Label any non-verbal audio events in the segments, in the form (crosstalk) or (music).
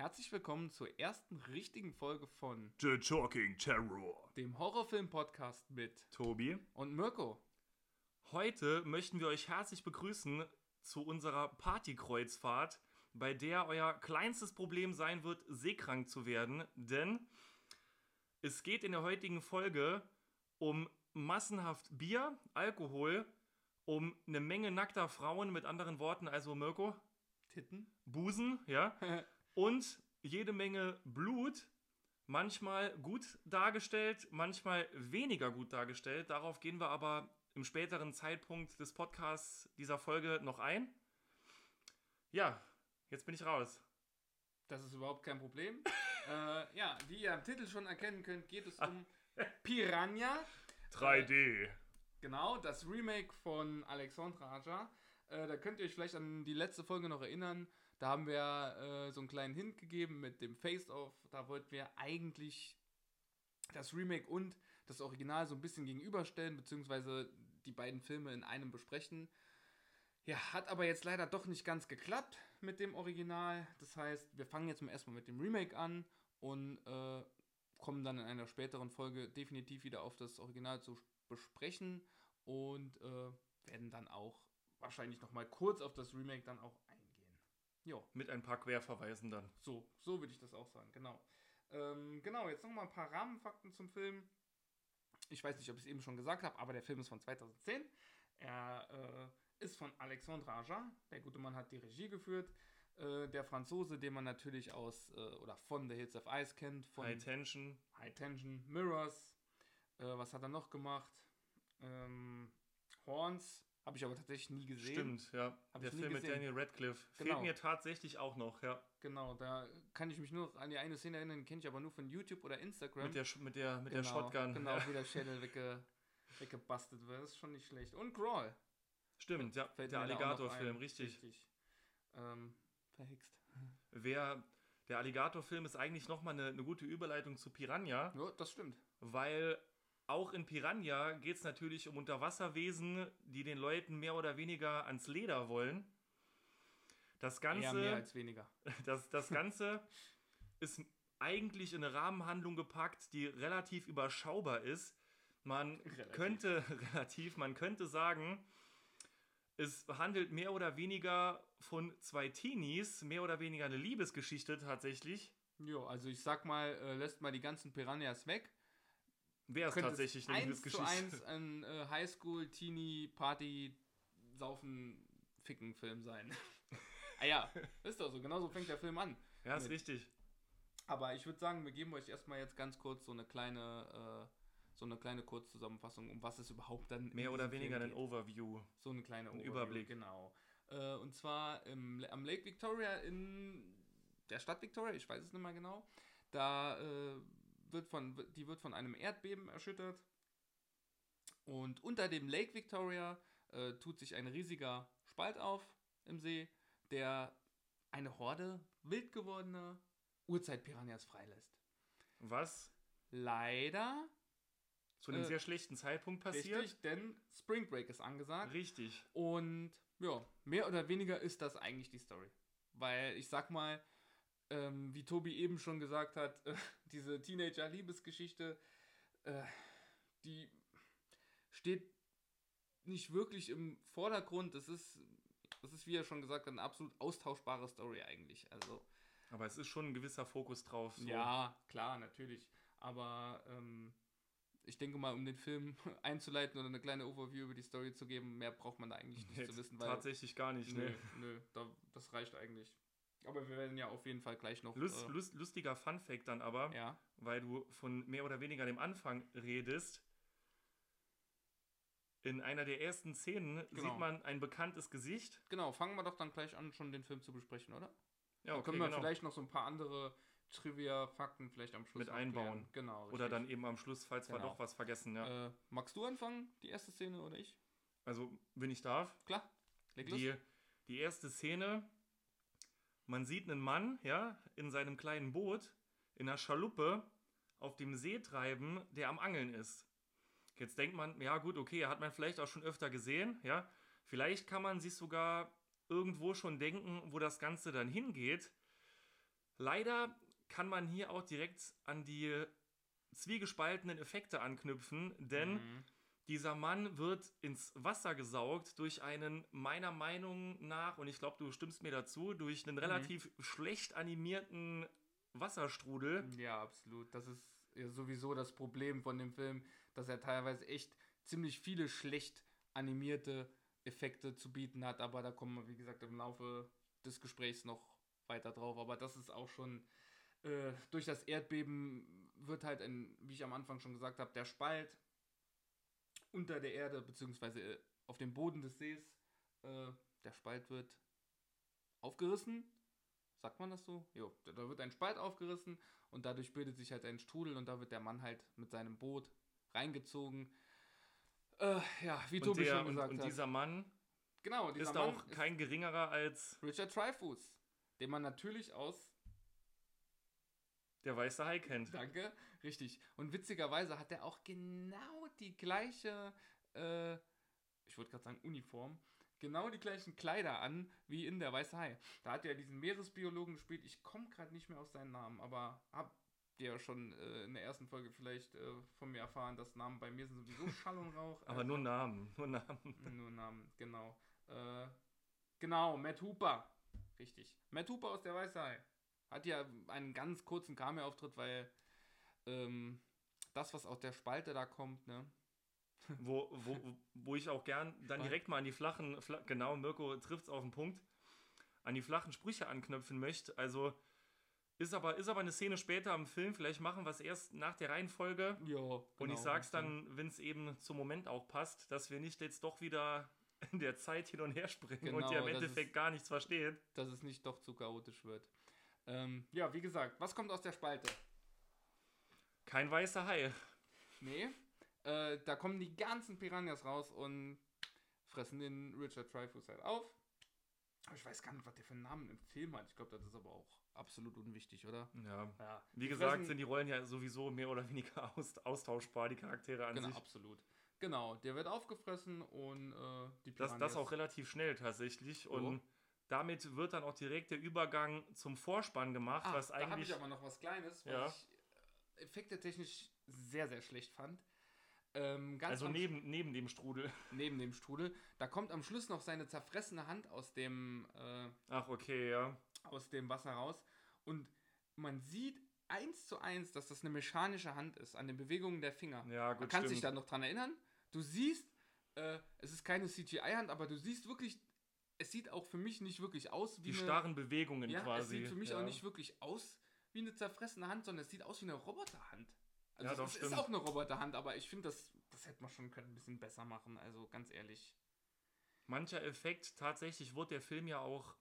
Herzlich willkommen zur ersten richtigen Folge von The Talking Terror. dem Horrorfilm-Podcast mit Tobi, und Mirko. heute möchten wir euch herzlich begrüßen zu unserer Partykreuzfahrt, bei der euer kleinstes Problem sein wird, seekrank zu werden, denn es geht in der heutigen Folge um massenhaft Bier, Alkohol, um eine Menge nackter Frauen, mit anderen Worten, also Mirko, Titten? Busen, ja, (laughs) und jede Menge Blut, manchmal gut dargestellt, manchmal weniger gut dargestellt. Darauf gehen wir aber im späteren Zeitpunkt des Podcasts dieser Folge noch ein. Ja, jetzt bin ich raus. Das ist überhaupt kein Problem. (laughs) äh, ja, wie ihr am Titel schon erkennen könnt, geht es um (laughs) Piranha. 3D. Genau, das Remake von Alexandre Aja. Äh, da könnt ihr euch vielleicht an die letzte Folge noch erinnern. Da haben wir äh, so einen kleinen Hint gegeben mit dem Face-Off. Da wollten wir eigentlich das Remake und das Original so ein bisschen gegenüberstellen, beziehungsweise die beiden Filme in einem besprechen. Ja, hat aber jetzt leider doch nicht ganz geklappt mit dem Original. Das heißt, wir fangen jetzt mal erstmal mit dem Remake an und äh, kommen dann in einer späteren Folge definitiv wieder auf das Original zu besprechen und äh, werden dann auch wahrscheinlich nochmal kurz auf das Remake dann auch Jo, Mit ein paar Querverweisen dann. so, so würde ich das auch sagen, genau. Ähm, genau, jetzt nochmal ein paar Rahmenfakten zum Film. Ich weiß nicht, ob ich es eben schon gesagt habe, aber der Film ist von 2010. Er äh, ist von Alexandre Aja. Der gute Mann hat die Regie geführt. Äh, der Franzose, den man natürlich aus äh, oder von The Hills of Ice kennt, von High Tension. High Tension, Mirrors. Äh, was hat er noch gemacht? Ähm, Horns. Habe ich aber tatsächlich nie gesehen. Stimmt, ja. Hab Der Film mit. Daniel Radcliffe. Genau. Fehlt mir tatsächlich auch noch, ja. Genau, da kann ich mich nur an die eine Szene erinnern, kenne ich aber nur von YouTube oder Instagram. Mit der, mit der, mit der Genau, Shotgun. Genau, Ja. wie der Schädel (laughs) wegge, weggebastelt wird. Das ist schon nicht schlecht. Und Crawl. Stimmt, ja. Fällt Der Alligator-Film, richtig. Richtig. Ähm, verhext. Wer, der Alligator-Film ist eigentlich nochmal eine, eine gute Überleitung zu Piranha, Ja, das stimmt. weil auch in Piranha geht es natürlich um Unterwasserwesen, die den Leuten mehr oder weniger ans Leder wollen. Das Eher mehr Ganze, als weniger. (laughs) das, das Ganze ist eigentlich in eine Rahmenhandlung gepackt, die relativ überschaubar ist. Man Relativ. könnte, (laughs) relativ, man könnte sagen, es handelt mehr oder weniger von zwei Teenies, mehr oder weniger eine Liebesgeschichte tatsächlich. Jo, also ich sag mal, äh, lässt mal die ganzen Piranhas weg. Wäre es tatsächlich eine eins zu Liebesgeschichte. eins ein äh, Highschool, Teenie, Party, Saufen, Ficken Film sein. (laughs) ah ja, ist doch so. Genauso fängt der Film an. Ja, ist mit. richtig. Aber ich würde sagen, wir geben euch erstmal jetzt ganz kurz so eine kleine, äh, so eine kleine Kurzzusammenfassung, um was es überhaupt dann Mehr oder weniger ein. Overview. So eine kleine Overview, Überblick. Genau. Äh, und zwar im, am Lake Victoria in der Stadt Victoria, ich weiß es nicht mehr genau. Da äh, wird von, die wird von einem Erdbeben erschüttert. Und unter dem Lake Victoria äh, tut sich ein riesiger Spalt auf im See, der eine Horde wild gewordener Urzeitpiranhas freilässt. Was Leider, zu einem Äh, sehr schlechten Zeitpunkt passiert. richtig, denn Spring Break ist angesagt. Richtig. Und ja, mehr oder weniger ist das eigentlich die Story. Weil ich sag mal, ähm, wie Tobi eben schon gesagt hat, äh, (laughs) diese Teenager-Liebesgeschichte, äh, die steht nicht wirklich im Vordergrund. Das ist, das ist, wie er schon gesagt hat, eine absolut austauschbare Story eigentlich. Also, Aber es ist schon ein gewisser Fokus drauf. So. ja, klar, natürlich. Aber ähm, ich denke mal, um den Film (laughs) einzuleiten oder eine kleine Overview über die Story zu geben, mehr braucht man da eigentlich nicht Jetzt zu wissen. Weil tatsächlich gar nicht. Nö, Ne? nö, da, das reicht eigentlich. Aber wir werden ja auf jeden Fall gleich noch. Lust, äh, lust, lustiger Fun-Fact dann aber, ja, weil du von mehr oder weniger dem Anfang redest. In einer der ersten Szenen Genau. sieht man ein bekanntes Gesicht. genau. Fangen wir doch dann gleich an, schon den Film zu besprechen, oder? Ja, okay, können wir genau. vielleicht noch so ein paar andere Trivia-Fakten vielleicht am Schluss Mit einbauen. klären. Genau. Oder richtig. dann eben am Schluss, falls wir Genau. doch was vergessen. Ja. Äh, magst du anfangen, die erste Szene oder ich? Also, wenn ich darf. Klar. Leg los. Die, die erste Szene, man sieht einen Mann, ja, in seinem kleinen Boot, in einer Schaluppe, auf dem See treiben, der am Angeln ist. Jetzt denkt man, ja gut, okay, hat man vielleicht auch schon öfter gesehen, ja. Vielleicht kann man sich sogar irgendwo schon denken, wo das Ganze dann hingeht. Leider kann man hier auch direkt an die zwiegespaltenen Effekte anknüpfen, denn Mhm. Dieser Mann wird ins Wasser gesaugt durch einen, meiner Meinung nach, und ich glaube, du stimmst mir dazu, durch Mhm. einen relativ schlecht animierten Wasserstrudel. Ja, absolut. Das ist ja sowieso das Problem von dem Film, dass er teilweise echt ziemlich viele schlecht animierte Effekte zu bieten hat. Aber da kommen wir, wie gesagt, im Laufe des Gesprächs noch weiter drauf. Aber das ist auch schon äh, durch das Erdbeben wird halt, ein, wie ich am Anfang schon gesagt habe, der Spalt unter der Erde, beziehungsweise äh, auf dem Boden des Sees, äh, der Spalt wird aufgerissen. Sagt man das so? Jo, da- wird ein Spalt aufgerissen und dadurch bildet sich halt ein Strudel und da wird der Mann halt mit seinem Boot reingezogen. Äh, ja, wie Und, Tobi der, schon und, gesagt und hat. dieser Mann genau, dieser ist Mann auch kein geringerer als Richard Dreyfuss, den man natürlich aus der weiße Hai kennt. Danke, richtig. Und witzigerweise hat er auch genau die gleiche, äh, ich wollte gerade sagen Uniform, genau die gleichen Kleider an wie in der Weiße Hai. Da hat er diesen Meeresbiologen gespielt. Ich komme gerade nicht mehr auf seinen Namen, aber habt ihr ja schon äh, in der ersten Folge vielleicht äh, von mir erfahren, dass Namen bei mir sind sowieso Schall und Rauch. Aber nur Namen, nur Namen. (laughs) nur Namen, genau. Äh, genau, Matt Hooper. Richtig. Matt Hooper aus der Weiße Hai. Hat ja einen ganz kurzen Cameo-Auftritt, weil ähm, das, was aus der Spalte da kommt, ne? Wo, wo, wo ich auch gern dann direkt mal an die flachen, fla genau, Mirko trifft es auf den Punkt, an die flachen Sprüche anknüpfen möchte. Also ist aber, ist aber eine Szene später im Film, vielleicht machen wir es erst nach der Reihenfolge. Ja. Und ich sag's dann, wenn es eben zum Moment auch passt, dass wir nicht jetzt doch wieder in der Zeit hin und her springen und Genau, ihr im Endeffekt ist- gar nichts versteht. Dass es nicht doch zu chaotisch wird. Ähm, ja, wie gesagt, was kommt aus der Spalte? Kein weißer Hai. Nee. Äh, da kommen die ganzen Piranhas raus und fressen den Richard Dreyfuss halt auf. Aber ich weiß gar nicht, was der für einen Namen im Film hat. Ich glaube, das ist aber auch absolut unwichtig, oder? Ja. Ja. Wie Die gesagt, fressen- sind die Rollen ja sowieso mehr oder weniger (laughs) aus, austauschbar, die Charaktere an Genau, sich. absolut. Genau, der wird aufgefressen und äh, die Das, Piranhas... das auch relativ schnell tatsächlich. Und damit wird dann auch direkt der Übergang zum Vorspann gemacht, Ah, was da habe eigentlich. ich aber noch was Kleines, was Ja. ich äh, effektetechnisch sehr, sehr schlecht fand. Ähm, ganz also neben, neben dem Strudel. (laughs) neben dem Strudel. Da kommt am Schluss noch seine zerfressene Hand aus dem, äh, Ach, okay, ja. aus dem Wasser raus. Und man sieht eins zu eins, dass das eine mechanische Hand ist, an den Bewegungen der Finger. Ja, Man gut, kann sich da noch dran erinnern. Du siehst, äh, es ist keine CGI-Hand, aber du siehst wirklich, es sieht auch für mich nicht wirklich aus wie Die eine... starren Bewegungen Ja, quasi. es sieht für mich ja. auch nicht wirklich aus wie eine zerfressene Hand, sondern es sieht aus wie eine Roboterhand. Also Ja, doch, es ist stimmt. auch eine Roboterhand, aber ich finde, das, das hätte man schon können ein bisschen besser machen, also ganz ehrlich. Mancher Effekt, tatsächlich wurde der Film ja auch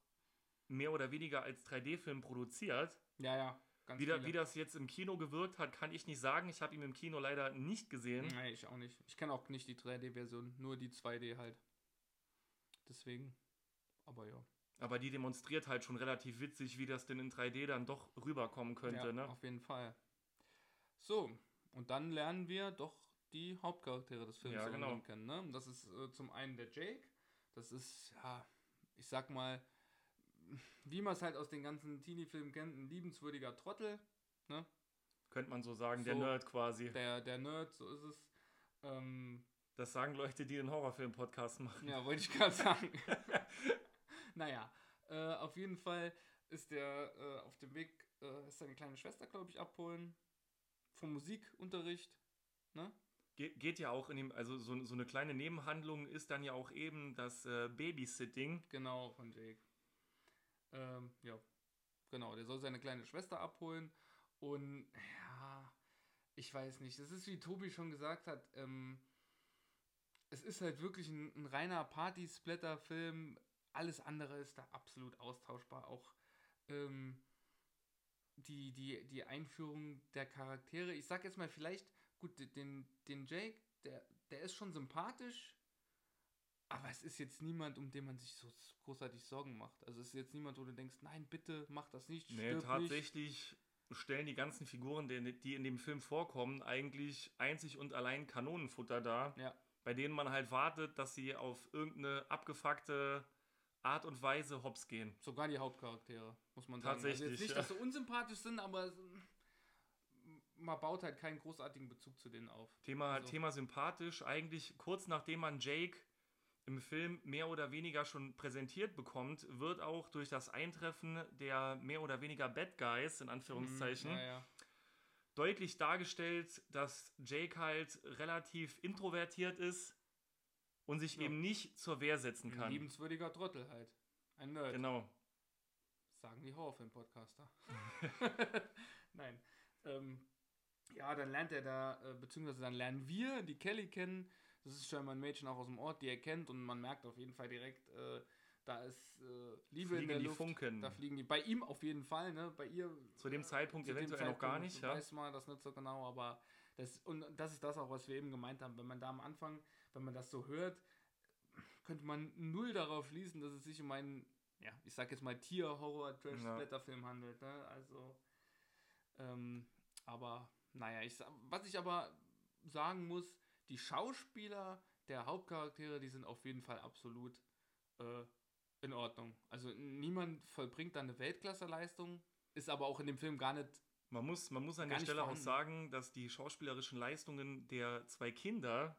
mehr oder weniger als 3D-Film produziert. Ja, ja, ganz Wie, da, wie das jetzt im Kino gewirkt hat, kann ich nicht sagen. Ich habe ihn im Kino leider nicht gesehen. Nee, ich auch nicht. Ich kenne auch nicht die 3D-Version, nur die 2D halt. Deswegen, aber ja. Aber die demonstriert halt schon relativ witzig, wie das denn in 3D dann doch rüberkommen könnte. ja, ne? auf jeden Fall. So, und dann lernen wir doch die Hauptcharaktere des Films Ja, genau. kennen. Ne? Das ist äh, zum einen der Jake. Das ist, ja, ich sag mal, wie man es halt aus den ganzen Teenie-Filmen kennt, ein liebenswürdiger Trottel. Ne? Könnte man so sagen, der So. Nerd quasi. Der, der Nerd, so ist es. Ähm, Das sagen Leute, die einen Horrorfilm-Podcast machen. Ja, wollte ich gerade sagen. (laughs) naja, äh, auf jeden Fall ist der äh, auf dem Weg, äh, ist seine kleine Schwester, glaube ich, abholen. Vom Musikunterricht. Ne? Ge geht ja auch in dem, also so, so eine kleine Nebenhandlung ist dann ja auch eben das äh, Babysitting. Genau, von Jake. Ähm, ja, genau, der soll seine kleine Schwester abholen. Und ja, ich weiß nicht, es ist wie Tobi schon gesagt hat, ähm, es ist halt wirklich ein, ein reiner Party-Splatter-Film. Alles andere ist da absolut austauschbar. Auch ähm, die, die, die Einführung der Charaktere. Ich sag jetzt mal vielleicht, gut, den, den Jake, der, der ist schon sympathisch, aber es ist jetzt niemand, um den man sich so großartig Sorgen macht. Also es ist jetzt niemand, wo du denkst, nein, bitte, mach das nicht, Nee, stirb nicht. tatsächlich stellen die ganzen Figuren, die, die in dem Film vorkommen, eigentlich einzig und allein Kanonenfutter dar, Ja, bei denen man halt wartet, dass sie auf irgendeine abgefuckte Art und Weise hops gehen. Sogar die Hauptcharaktere, muss man sagen. Tatsächlich, Also nicht, dass sie unsympathisch sind, aber man baut halt keinen großartigen Bezug zu denen auf. Thema, Also- Thema sympathisch. Eigentlich kurz nachdem man Jake im Film mehr oder weniger schon präsentiert bekommt, wird auch durch das Eintreffen der mehr oder weniger Bad Guys, in Anführungszeichen, Ja, ja. deutlich dargestellt, dass Jake halt relativ introvertiert ist und sich Ja. eben nicht zur Wehr setzen Ein kann. liebenswürdiger Trottel halt. Ein Nerd. Genau. Sagen die Horrorfilm-Podcaster. (laughs) Nein. Ähm, ja, dann lernt er da, äh, beziehungsweise dann lernen wir die Kelly kennen. Das ist scheinbar ein Mädchen auch aus dem Ort, die er kennt und man merkt auf jeden Fall direkt, äh, da ist äh, Liebe in Fliegen der die Luft. Funken. Da fliegen die. Bei ihm auf jeden Fall, ne? Bei ihr. Zu dem Zeitpunkt zu dem eventuell noch gar Zeitpunkt nicht, ja. Weiß man das nicht so genau, aber das, und das ist das auch, was wir eben gemeint haben. Wenn man da am Anfang, wenn man das so hört, könnte man null darauf schließen, dass es sich um einen, ja, ich sag jetzt mal Tier-Horror-Trash-Splatter-Film handelt, ne? Also, ähm, aber, naja, ich, was ich aber sagen muss, die Schauspieler der Hauptcharaktere, die sind auf jeden Fall absolut äh, in Ordnung. Also niemand vollbringt da eine Weltklasse-Leistung, ist aber auch in dem Film gar nicht Man muss, man muss an der Stelle auch vorhanden. sagen, dass die schauspielerischen Leistungen der zwei Kinder,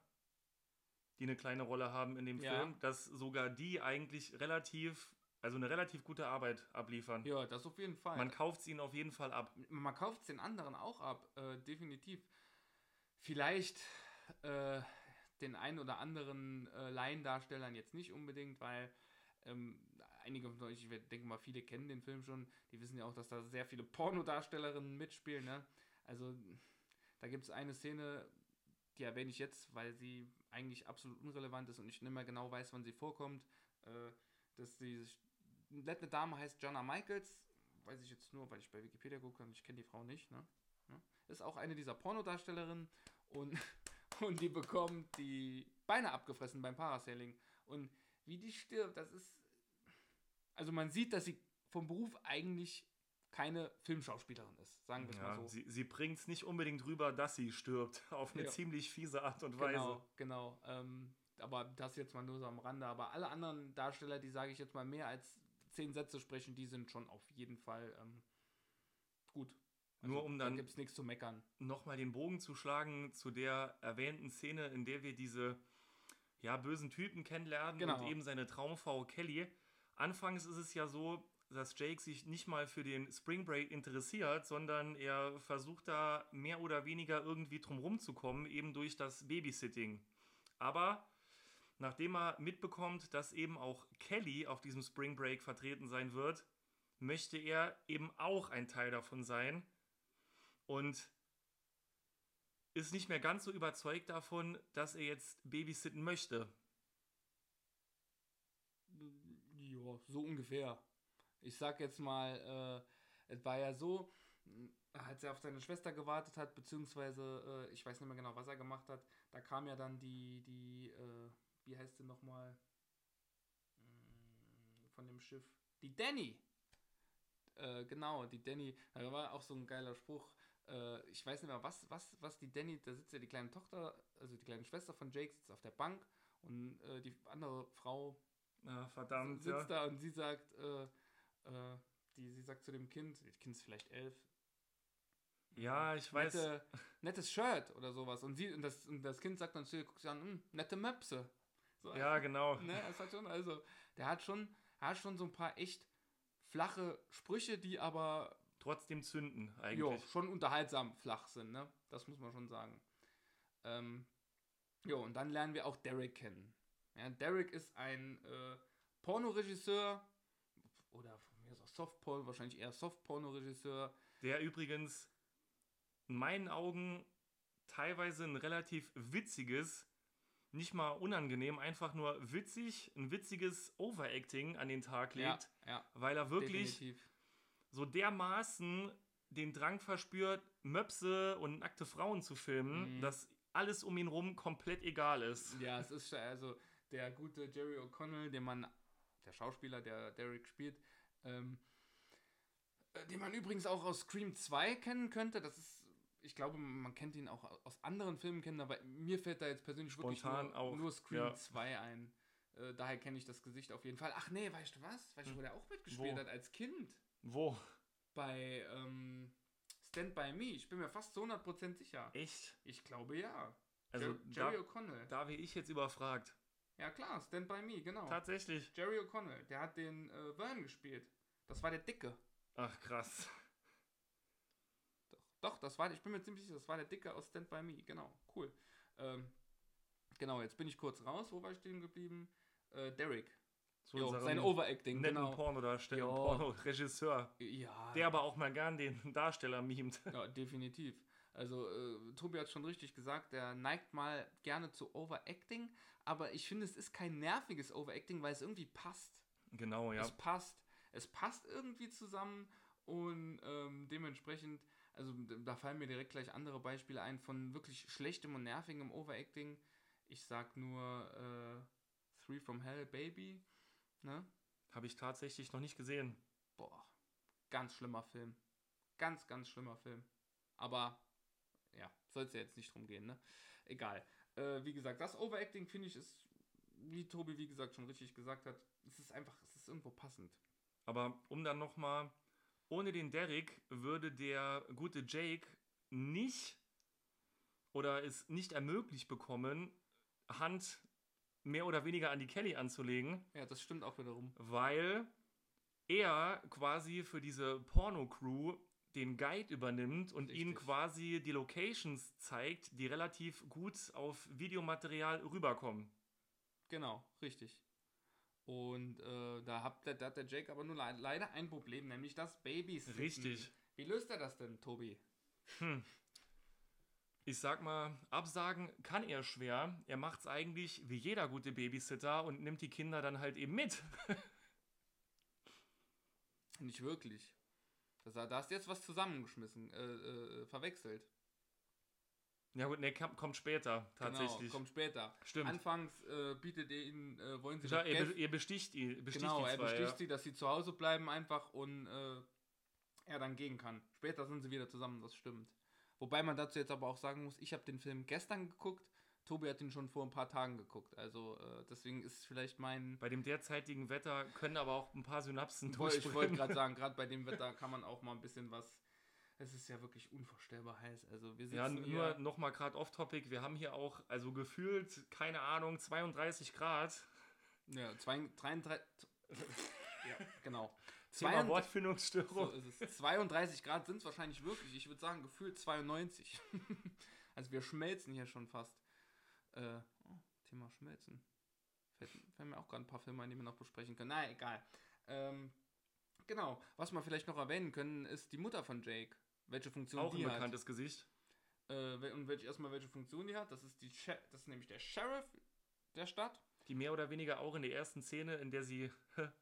die eine kleine Rolle haben in dem Ja. Film, dass sogar die eigentlich relativ, also eine relativ gute Arbeit abliefern. Ja, das auf jeden Fall. Man kauft es ihnen auf jeden Fall ab. man kauft es den anderen auch ab, äh, definitiv. Vielleicht äh, den einen oder anderen äh, Laiendarstellern jetzt nicht unbedingt, weil ähm, einige von euch, ich denke mal, viele kennen den Film schon, die wissen ja auch, dass da sehr viele Pornodarstellerinnen mitspielen. Ne? Also da gibt es eine Szene, die erwähne ich jetzt, weil sie eigentlich absolut unrelevant ist und ich nicht mehr genau weiß, wann sie vorkommt. Äh, dass die nette Dame heißt Jonna Michaels, weiß ich jetzt nur, weil ich bei Wikipedia gucke und ich kenne die Frau nicht. Ne? Ja. Ist auch eine dieser Pornodarstellerinnen und, (laughs) und die bekommt die Beine abgefressen beim Parasailing. Und wie die stirbt, das ist. Also man sieht, dass sie vom Beruf eigentlich keine Filmschauspielerin ist, sagen wir es Ja, mal so. Sie, sie bringt es nicht unbedingt rüber, dass sie stirbt, (laughs) auf eine Ja. ziemlich fiese Art und Weise. Genau, genau. Ähm, aber das jetzt mal nur so am Rande. Aber alle anderen Darsteller, die sage ich jetzt mal mehr als zehn Sätze sprechen, die sind schon auf jeden Fall ähm, gut. Nur um dann- Da gibt es nichts zu meckern. nochmal den Bogen zu schlagen zu der erwähnten Szene, in der wir diese ja, bösen Typen kennenlernen Genau. und eben seine Traumfrau Kelly. Anfangs ist es ja so, dass Jake sich nicht mal für den Spring Break interessiert, sondern er versucht da mehr oder weniger irgendwie drum zu kommen, eben durch das Babysitting. Aber nachdem er mitbekommt, dass eben auch Kelly auf diesem Spring Break vertreten sein wird, möchte er eben auch ein Teil davon sein und ist nicht mehr ganz so überzeugt davon, dass er jetzt babysitten möchte. Ja, so ungefähr. Ich sag jetzt mal, äh, es war ja so, mh, als er auf seine Schwester gewartet hat, beziehungsweise, äh, ich weiß nicht mehr genau, was er gemacht hat, da kam ja dann die, die, äh, wie heißt sie nochmal, Mm, von dem Schiff, die Danny. Äh, genau, die Danny, da war auch so ein geiler Spruch, äh, ich weiß nicht mehr, was, was, was die Danny, da sitzt ja die kleine Tochter, also die kleine Schwester von Jake sitzt auf der Bank und äh, die andere Frau Ah, verdammt, sitzt ja. da und sie sagt, äh, äh, die, sie sagt zu dem Kind, das Kind ist vielleicht elf. Ja, ich weiß. Nette, nettes Shirt oder sowas. Und, sie, und, das, und das Kind sagt dann zu ihr, guckt sie an, "Hm, nette Möpse. So, Ja, genau. ne, es hat schon, also, der hat schon, hat schon so ein paar echt flache Sprüche, die aber Trotzdem zünden jo, eigentlich. schon unterhaltsam flach sind, ne? Das muss man schon sagen. Ähm, jo, und dann lernen wir auch Derek kennen. Ja, Derek ist ein äh, Pornoregisseur oder ist auch Softporn, wahrscheinlich eher Softporno-Regisseur. Der übrigens in meinen Augen teilweise ein relativ witziges, nicht mal unangenehm, einfach nur witzig, ein witziges Overacting an den Tag legt, Ja, ja, weil er wirklich definitiv. so dermaßen den Drang verspürt, Möpse und nackte Frauen zu filmen, Mhm. dass alles um ihn rum komplett egal ist. Ja, es ist also der gute Jerry O'Connell, den man, der Schauspieler, der Derek spielt, ähm, äh, den man übrigens auch aus Scream 2 kennen könnte. Das ist, ich glaube, man kennt ihn auch aus anderen Filmen kennen, aber mir fällt da jetzt persönlich wirklich Spontan nur, auch, nur Scream ja. 2 ein. Äh, daher kenne ich das Gesicht auf jeden Fall. Ach nee, weißt du was? Weißt du, wo der auch mitgespielt Wo? hat als Kind? Wo? Bei ähm, Stand By Me. Ich bin mir fast zu 100% sicher. Echt? Ich glaube ja. Also Jer Jerry da, O'Connell. da wäre ich jetzt überfragt. Ja klar, Stand By Me, genau. Tatsächlich. Jerry O'Connell, der hat den äh, Vern gespielt. Das war der Dicke. Ach krass. Doch, doch, das war, ich bin mir ziemlich sicher, das war der Dicke aus Stand By Me. Genau, cool. Ähm, genau, jetzt bin ich kurz raus. Wo war ich stehen geblieben? Äh, Derek. Zu Jo, sein Overacting, netten genau. Pornodarsteller. Pornoregisseur, Ja, der aber auch mal gern den Darsteller mimt. ja, definitiv. Also, äh, Tobi hat schon richtig gesagt, der neigt mal gerne zu Overacting, aber ich finde, es ist kein nerviges Overacting, weil es irgendwie passt. Genau, ja. Es passt. Es passt irgendwie zusammen und ähm, dementsprechend, also da fallen mir direkt gleich andere Beispiele ein von wirklich schlechtem und nervigem Overacting. Ich sag nur äh, Three from Hell Baby. Ne? Habe ich tatsächlich noch nicht gesehen. Boah, ganz schlimmer Film. Ganz, ganz schlimmer Film. Aber ja, soll es ja jetzt nicht drum gehen, ne? Egal. Äh, wie gesagt, das Overacting finde ich ist, wie Tobi wie gesagt schon richtig gesagt hat, es ist einfach, es ist irgendwo passend. Aber um dann nochmal, ohne den Derek würde der gute Jake nicht oder es nicht ermöglicht bekommen, Hand mehr oder weniger an die Kelly anzulegen, Ja, das stimmt auch wiederum. weil er quasi für diese Porno-Crew den Guide übernimmt und ihnen Richtig. quasi die Locations zeigt, die relativ gut auf Videomaterial rüberkommen. Genau, richtig. Und äh, da, hat der, da hat der Jake aber nur le leider ein Problem, nämlich das Babys. Richtig. Wie löst er das denn, Tobi? Ich sag mal, absagen kann er schwer. Er macht's eigentlich wie jeder gute Babysitter und nimmt die Kinder dann halt eben mit. (laughs) Nicht wirklich. Das, da hast du jetzt was zusammengeschmissen, äh, äh, verwechselt. Ja gut, ne, kommt später tatsächlich. Genau, kommt später. Stimmt. Anfangs äh, bietet ihr ihnen, äh, wollen sie Ja, er, be er besticht ihn. Besticht Genau, er zwei, besticht ja. sie, dass sie zu Hause bleiben einfach und äh, er dann gehen kann. Später sind sie wieder zusammen, das stimmt. Wobei man dazu jetzt aber auch sagen muss, ich habe den Film gestern geguckt, Tobi hat ihn schon vor ein paar Tagen geguckt. Also äh, deswegen ist vielleicht mein... Bei dem derzeitigen Wetter können aber auch ein paar Synapsen Ich wollte gerade sagen, (laughs) gerade bei dem Wetter kann man auch mal ein bisschen was... Es ist ja wirklich unvorstellbar heiß. Also wir sitzen Ja, hier... nur nochmal gerade off-topic. Wir haben hier auch, also gefühlt, keine Ahnung, 32 Grad. Ja, zwei, 33... ja, genau. Thema 32 Wortfindungsstörung. So ist es. 32 Grad sind es wahrscheinlich wirklich. Ich würde sagen, gefühlt 92. (laughs) also wir schmelzen hier schon fast. Äh, oh, Thema Schmelzen. Fällt, fällt mir auch gerade ein paar Filme ein, die wir noch besprechen können. Na, egal. Ähm, genau. Was wir vielleicht noch erwähnen können, ist die Mutter von Jake. Welche Funktion auch ein die hat. bekanntes Gesicht. Äh, und welche, erstmal welche Funktion die hat. Das ist, die das ist nämlich der Sheriff der Stadt. die mehr oder weniger auch in der ersten Szene, in der sie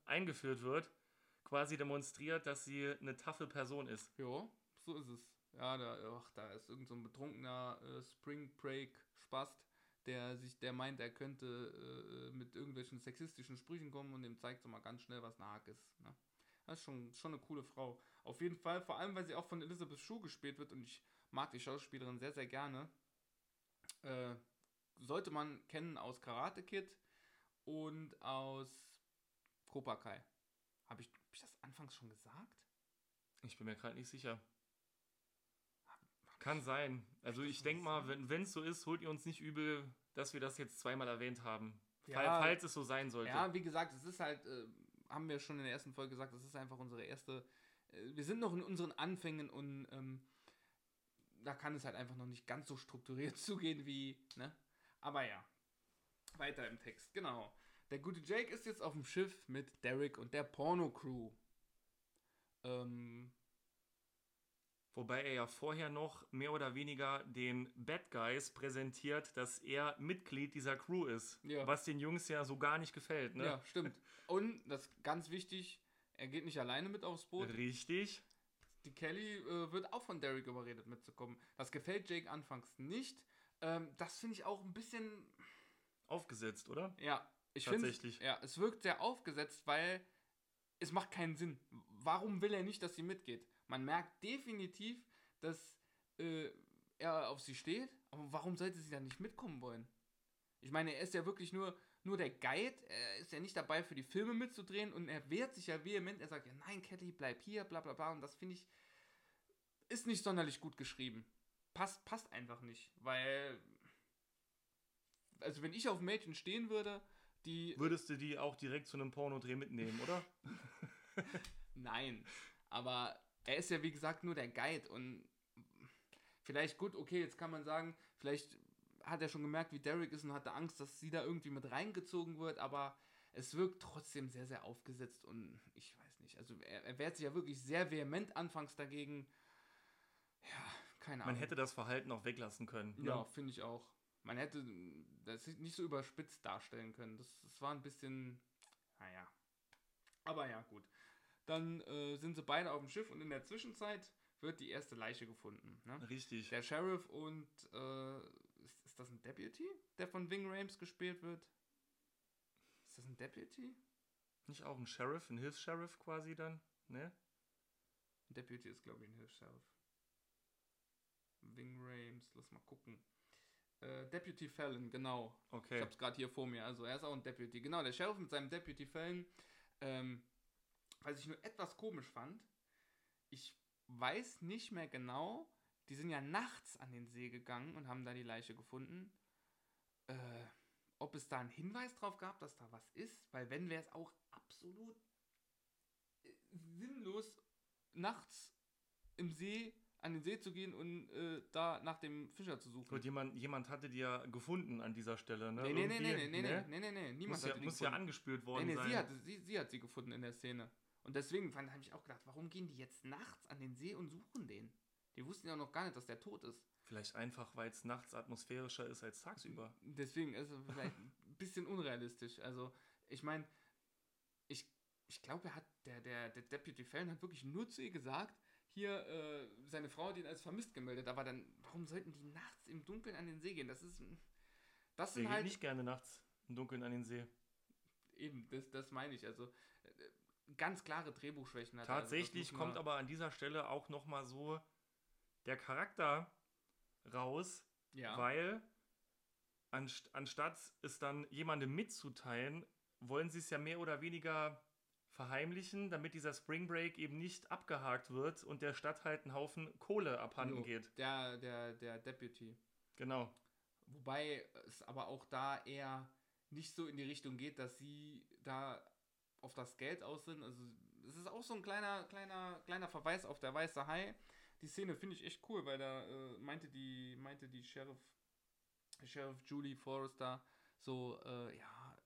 eingeführt wird, quasi demonstriert, dass sie eine taffe Person ist. Ja, so ist es. Ja, da, ach, da ist irgend so ein betrunkener äh, Spring Break Spast, der sich, der meint, er könnte äh, mit irgendwelchen sexistischen Sprüchen kommen und dem zeigt so mal ganz schnell, was Nahk ist. Ne? Das ist schon, schon eine coole Frau. Auf jeden Fall, vor allem, weil sie auch von Elizabeth Shue gespielt wird und ich mag die Schauspielerin sehr, sehr gerne. Äh, sollte man kennen aus Karate Kid und aus Cobra Kai. Habe ich, hab ich das anfangs schon gesagt? Ich bin mir gerade nicht sicher. Kann sein. Also ich denke mal, wenn es so ist, holt ihr uns nicht übel, dass wir das jetzt zweimal erwähnt haben. Ja. falls es so sein sollte. Ja, wie gesagt, es ist halt, äh, haben wir schon in der ersten Folge gesagt, das ist einfach unsere erste. Äh, wir sind noch in unseren Anfängen und ähm, da kann es halt einfach noch nicht ganz so strukturiert (laughs) zugehen wie, ne? Aber ja. Weiter im Text, genau. Der gute Jake ist jetzt auf dem Schiff mit Derek und der Porno-Crew. Ähm, Wobei er ja vorher noch mehr oder weniger den Bad Guys präsentiert, dass er Mitglied dieser Crew ist. Ja. Was den Jungs ja so gar nicht gefällt. Ne? Ja, stimmt. Und das ist ganz wichtig, er geht nicht alleine mit aufs Boot. Richtig. Die Kelly äh, wird auch von Derek überredet mitzukommen. Das gefällt Jake anfangs nicht. Ähm, das finde ich auch ein bisschen, Aufgesetzt, oder? ja, ich finde, Tatsächlich. ja, es wirkt sehr aufgesetzt, weil es macht keinen Sinn. Warum will er nicht, dass sie mitgeht? Man merkt definitiv, dass äh, er auf sie steht, aber warum sollte sie dann nicht mitkommen wollen? Ich meine, er ist ja wirklich nur nur der Guide. Er ist ja nicht dabei, für die Filme mitzudrehen und er wehrt sich ja vehement. Er sagt ja, nein, Kelly, bleib hier, bla bla bla. Und das finde ich, ist nicht sonderlich gut geschrieben. Passt, passt einfach nicht, weil, also wenn ich auf Mädchen stehen würde, die... Würdest du die auch direkt zu einem Pornodreh mitnehmen, oder? (laughs) Nein, aber er ist ja wie gesagt nur der Guide und vielleicht gut, okay, jetzt kann man sagen, vielleicht hat er schon gemerkt, wie Derek ist und hatte Angst, dass sie da irgendwie mit reingezogen wird, aber es wirkt trotzdem sehr, sehr aufgesetzt und ich weiß nicht. Also er, er wehrt sich ja wirklich sehr vehement anfangs dagegen. Ja, keine Ahnung. Man hätte das Verhalten auch weglassen können. ne? Ja, finde ich auch. Man hätte das nicht so überspitzt darstellen können. Das, das war ein bisschen, naja. Aber ja, gut. Dann äh, sind sie beide auf dem Schiff und in der Zwischenzeit wird die erste Leiche gefunden. Ne? Richtig. Der Sheriff und äh, ist, ist das ein Deputy, der von Ving Rames gespielt wird? Ist das ein Deputy? Nicht auch ein Sheriff, ein Hilfs-Sheriff quasi dann? Ne? Ein Deputy ist, glaube ich, ein Hilfs-Sheriff. Ving Rames, lass mal gucken. Äh, Deputy Fallon, genau. Ich Okay. hab's gerade hier vor mir. Also er ist auch ein Deputy. Genau, der Sheriff mit seinem Deputy Fallon. Ähm, was ich nur etwas komisch fand, ich weiß nicht mehr genau, die sind ja nachts an den See gegangen und haben da die Leiche gefunden. Äh, ob es da einen Hinweis drauf gab, dass da was ist, weil wenn wäre es auch absolut äh, sinnlos, nachts im See an den See zu gehen und äh, da nach dem Fischer zu suchen. Gut, jemand, jemand hatte die ja gefunden an dieser Stelle, ne? Nee, nee, nee, nee, Irgendwie, nee, nee, ne? nee, nee, nee, niemand Muss, ja, hat die muss ja gefunden. angespült Nee, worden nee, sein. sie hat, sie, sie hat sie gefunden in der Szene. Und deswegen habe ich auch gedacht, warum gehen die jetzt nachts an den See und suchen den? Die wussten ja noch gar nicht, dass der tot ist. Vielleicht einfach, weil es nachts atmosphärischer ist als tagsüber. Deswegen ist es vielleicht (laughs) ein bisschen unrealistisch. Also, ich meine, ich, ich glaube, er hat, der, der, der Deputy Fallon hat wirklich nur zu ihr gesagt, hier, äh, seine Frau hat ihn als vermisst gemeldet, aber dann, warum sollten die nachts im Dunkeln an den See gehen? Das ist, das sind halt, nicht gerne nachts im Dunkeln an den See. eben, das, das meine ich, also, äh, ganz klare Drehbuchschwächen hat. Also, Tatsächlich man- kommt aber an dieser Stelle auch nochmal so der Charakter raus, ja. weil anst anstatt es dann jemandem mitzuteilen, wollen sie es ja mehr oder weniger verheimlichen, damit dieser Spring Break eben nicht abgehakt wird und der Stadt halt ein Haufen Kohle abhanden Jo, geht. Der, der, der Deputy. Genau. Wobei es aber auch da eher nicht so in die Richtung geht, dass sie da auf das Geld aus sind. Also es ist auch so ein kleiner, kleiner, kleiner Verweis auf der weiße Hai. Die Szene finde ich echt cool, weil da äh, meinte die, meinte die Sheriff, Sheriff Julie Forrester so, äh, ja,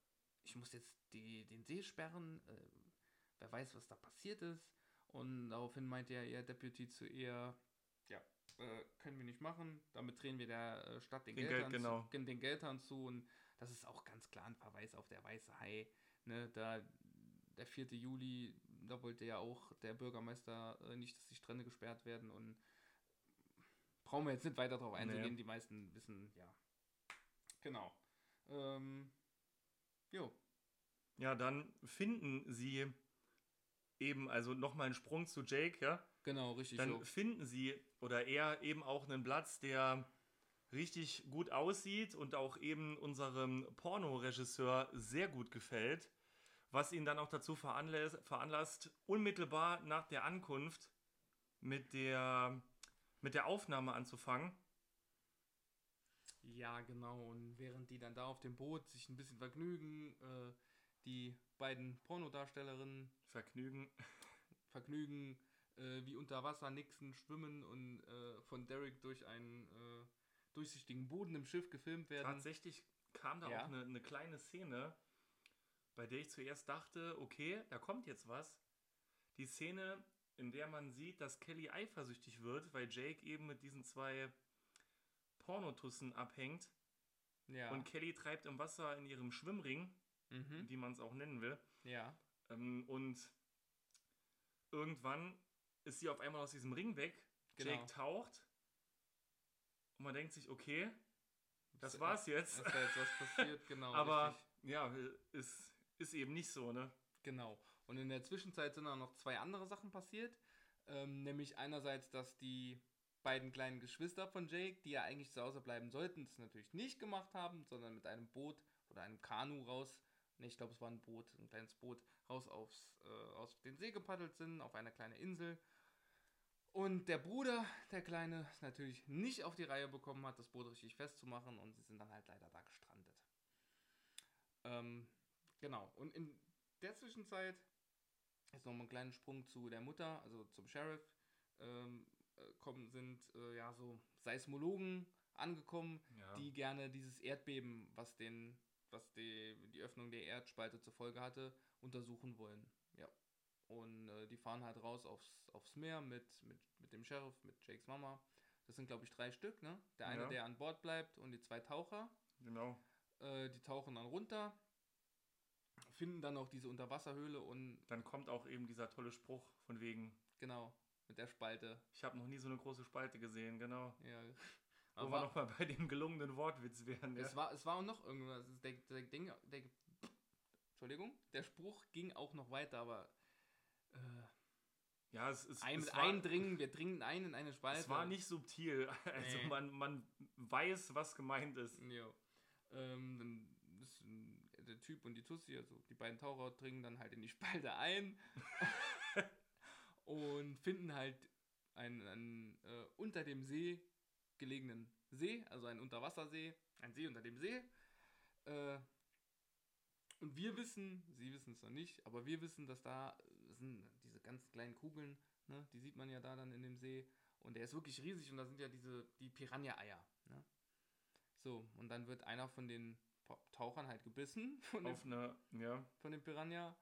ich muss jetzt die, den See sperren, äh, wer weiß, was da passiert ist. Und daraufhin meinte ja ihr Deputy zu ihr, ja, äh, können wir nicht machen, damit drehen wir der äh, Stadt den, Den Geldhahn Geld, genau. zu, den Geldhahn zu und das ist auch ganz klar ein Verweis auf der weiße Hai. Ne, da der 4. Juli, da wollte ja auch der Bürgermeister äh, nicht, dass die Strände gesperrt werden und brauchen wir jetzt nicht weiter darauf einzugehen, Nee. die meisten wissen, ja. Genau. Ähm, jo. Ja, dann finden sie eben, also nochmal einen Sprung zu Jake, ja. Genau, richtig Dann so. finden sie oder er eben auch einen Platz, der richtig gut aussieht und auch eben unserem Pornoregisseur sehr gut gefällt, was ihn dann auch dazu veranlasst, veranlasst unmittelbar nach der Ankunft mit der, mit der Aufnahme anzufangen. Ja, genau. Und während die dann da auf dem Boot sich ein bisschen vergnügen, äh, die beiden Pornodarstellerinnen Vergnügen. (laughs) vergnügen, äh, wie unter Wasser nixen, schwimmen und äh, von Derek durch einen äh, durchsichtigen Boden im Schiff gefilmt werden. Tatsächlich kam da Ja. auch eine, eine kleine Szene, bei der ich zuerst dachte, okay, da kommt jetzt was. Die Szene, in der man sieht, dass Kelly eifersüchtig wird, weil Jake eben mit diesen zwei Pornotussen abhängt Ja. und Kelly treibt im Wasser in ihrem Schwimmring, mhm. wie man es auch nennen will. Ja. Ähm, und irgendwann ist sie auf einmal aus diesem Ring weg. Genau. Jake taucht und man denkt sich, okay, das war's jetzt. Es ist da jetzt was passiert, (laughs) genau. Aber richtig. ja, ist, ist eben nicht so, ne? Genau. Und in der Zwischenzeit sind auch noch zwei andere Sachen passiert. Ähm, nämlich einerseits, dass die beiden kleinen Geschwister von Jake, die ja eigentlich zu Hause bleiben sollten, das natürlich nicht gemacht haben, sondern mit einem Boot oder einem Kanu raus, ne, ich glaube, es war ein Boot, ein kleines Boot, raus aufs, äh, aus den See gepaddelt sind, auf eine kleine Insel. Und der Bruder, der Kleine, natürlich nicht auf die Reihe bekommen hat, das Boot richtig festzumachen und sie sind dann halt leider da gestrandet. Ähm, genau. Und in der Zwischenzeit ist nochmal ein kleiner Sprung zu der Mutter, also zum Sheriff. Ähm, äh, kommen, sind äh, ja so Seismologen angekommen, Ja. die gerne dieses Erdbeben, was den, was die, die Öffnung der Erdspalte zur Folge hatte, untersuchen wollen. Ja. Und äh, die fahren halt raus aufs, aufs Meer mit, mit, mit dem Sheriff, mit Jakes Mama. Das sind, glaube ich, drei Stück, ne? Der eine, Ja. der an Bord bleibt und die zwei Taucher. Genau. Äh, die tauchen dann runter, finden dann auch diese Unterwasserhöhle und Dann kommt auch eben dieser tolle Spruch von wegen, genau, mit der Spalte. ich habe noch nie so eine große Spalte gesehen, genau. Ja. Wo wir nochmal bei dem gelungenen Wortwitz wären. Ja. Es war, es war auch noch irgendwas. ist Der, der Ding, der, Entschuldigung, der Spruch ging auch noch weiter, aber äh, ja, es, es, ein, es, mit war, eindringen, wir dringen ein in eine Spalte. es war nicht subtil. (laughs) Also Nee. man, man weiß, was gemeint ist. Ja. Ähm, dann ist der Typ und die Tussi, also die beiden Taucher, dringen dann halt in die Spalte ein (laughs) und finden halt einen, einen äh, unter dem See gelegenen See, also einen Unterwassersee, ein See unter dem See. Äh, und wir wissen, sie wissen es noch nicht, aber wir wissen, dass da sind diese ganz kleinen Kugeln, ne, die sieht man ja da dann in dem See. Und der ist wirklich riesig und da sind ja diese, die Piranha-Eier. Ne? So, und dann wird einer von den Tauchern halt gebissen (laughs) von dem, Auf eine, ja, von dem Piranha.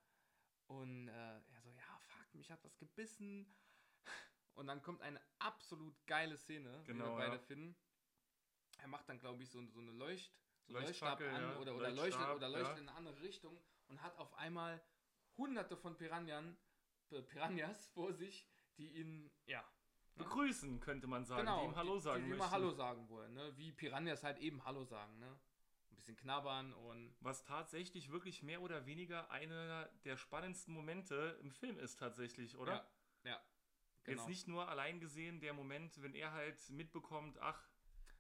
Und äh, er so, ja, fuck, mich hat was gebissen. (laughs) Und dann kommt eine absolut geile Szene, Genau, wir beide ja. finden. Er macht dann, glaube ich, so, so eine Leucht, so Leuchtstab an ja, oder, oder leuchtet, oder leuchtet ja. in eine andere Richtung und hat auf einmal hunderte von Piranhas, äh, Piranhas vor sich, die ihn, ja, begrüßen, könnte man sagen, genau, die ihm Hallo die, sagen die, die möchten. immer Hallo sagen wollen, ne? wie Piranhas halt eben Hallo sagen, ne? Bisschen knabbern und Was tatsächlich wirklich mehr oder weniger einer der spannendsten Momente im Film ist tatsächlich, oder? Ja, ja genau. Jetzt nicht nur allein gesehen der Moment, wenn er halt mitbekommt, ach,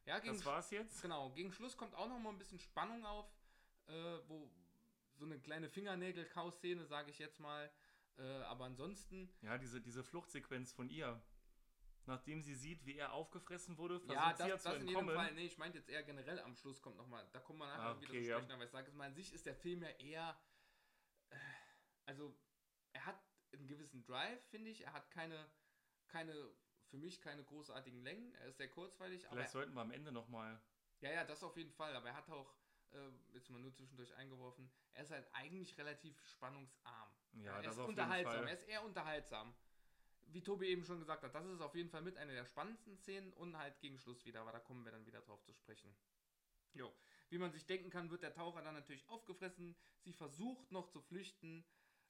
ja, das war's jetzt. Genau, gegen Schluss kommt auch noch mal ein bisschen Spannung auf, äh, wo so eine kleine Fingernägel-Kau-Szene, sage ich jetzt mal. Äh, aber ansonsten, Ja, diese, diese Fluchtsequenz von ihr. Nachdem sie sieht, wie er aufgefressen wurde, versucht ja, sie ja das, zu das in jedem entkommen. Fall, nee, ich meinte jetzt eher generell am Schluss kommt noch mal, da kommen wir nachher Ah, wieder okay, zu ja. sprechen, aber ich sage jetzt mal, an sich ist der Film ja eher, äh, also er hat einen gewissen Drive, finde ich, er hat keine, keine, für mich keine großartigen Längen, er ist sehr kurzweilig, aber Vielleicht sollten wir am Ende nochmal. Ja, ja, das auf jeden Fall. Aber er hat auch, äh, jetzt mal nur zwischendurch eingeworfen, er ist halt eigentlich relativ spannungsarm. Ja, er das ist auf jeden unterhaltsam. Fall. Er ist eher unterhaltsam. Wie Tobi eben schon gesagt hat, das ist auf jeden Fall mit einer der spannendsten Szenen und halt gegen Schluss wieder, aber da kommen wir dann wieder drauf zu sprechen. Jo. Wie man sich denken kann, wird der Taucher dann natürlich aufgefressen. Sie versucht noch zu flüchten.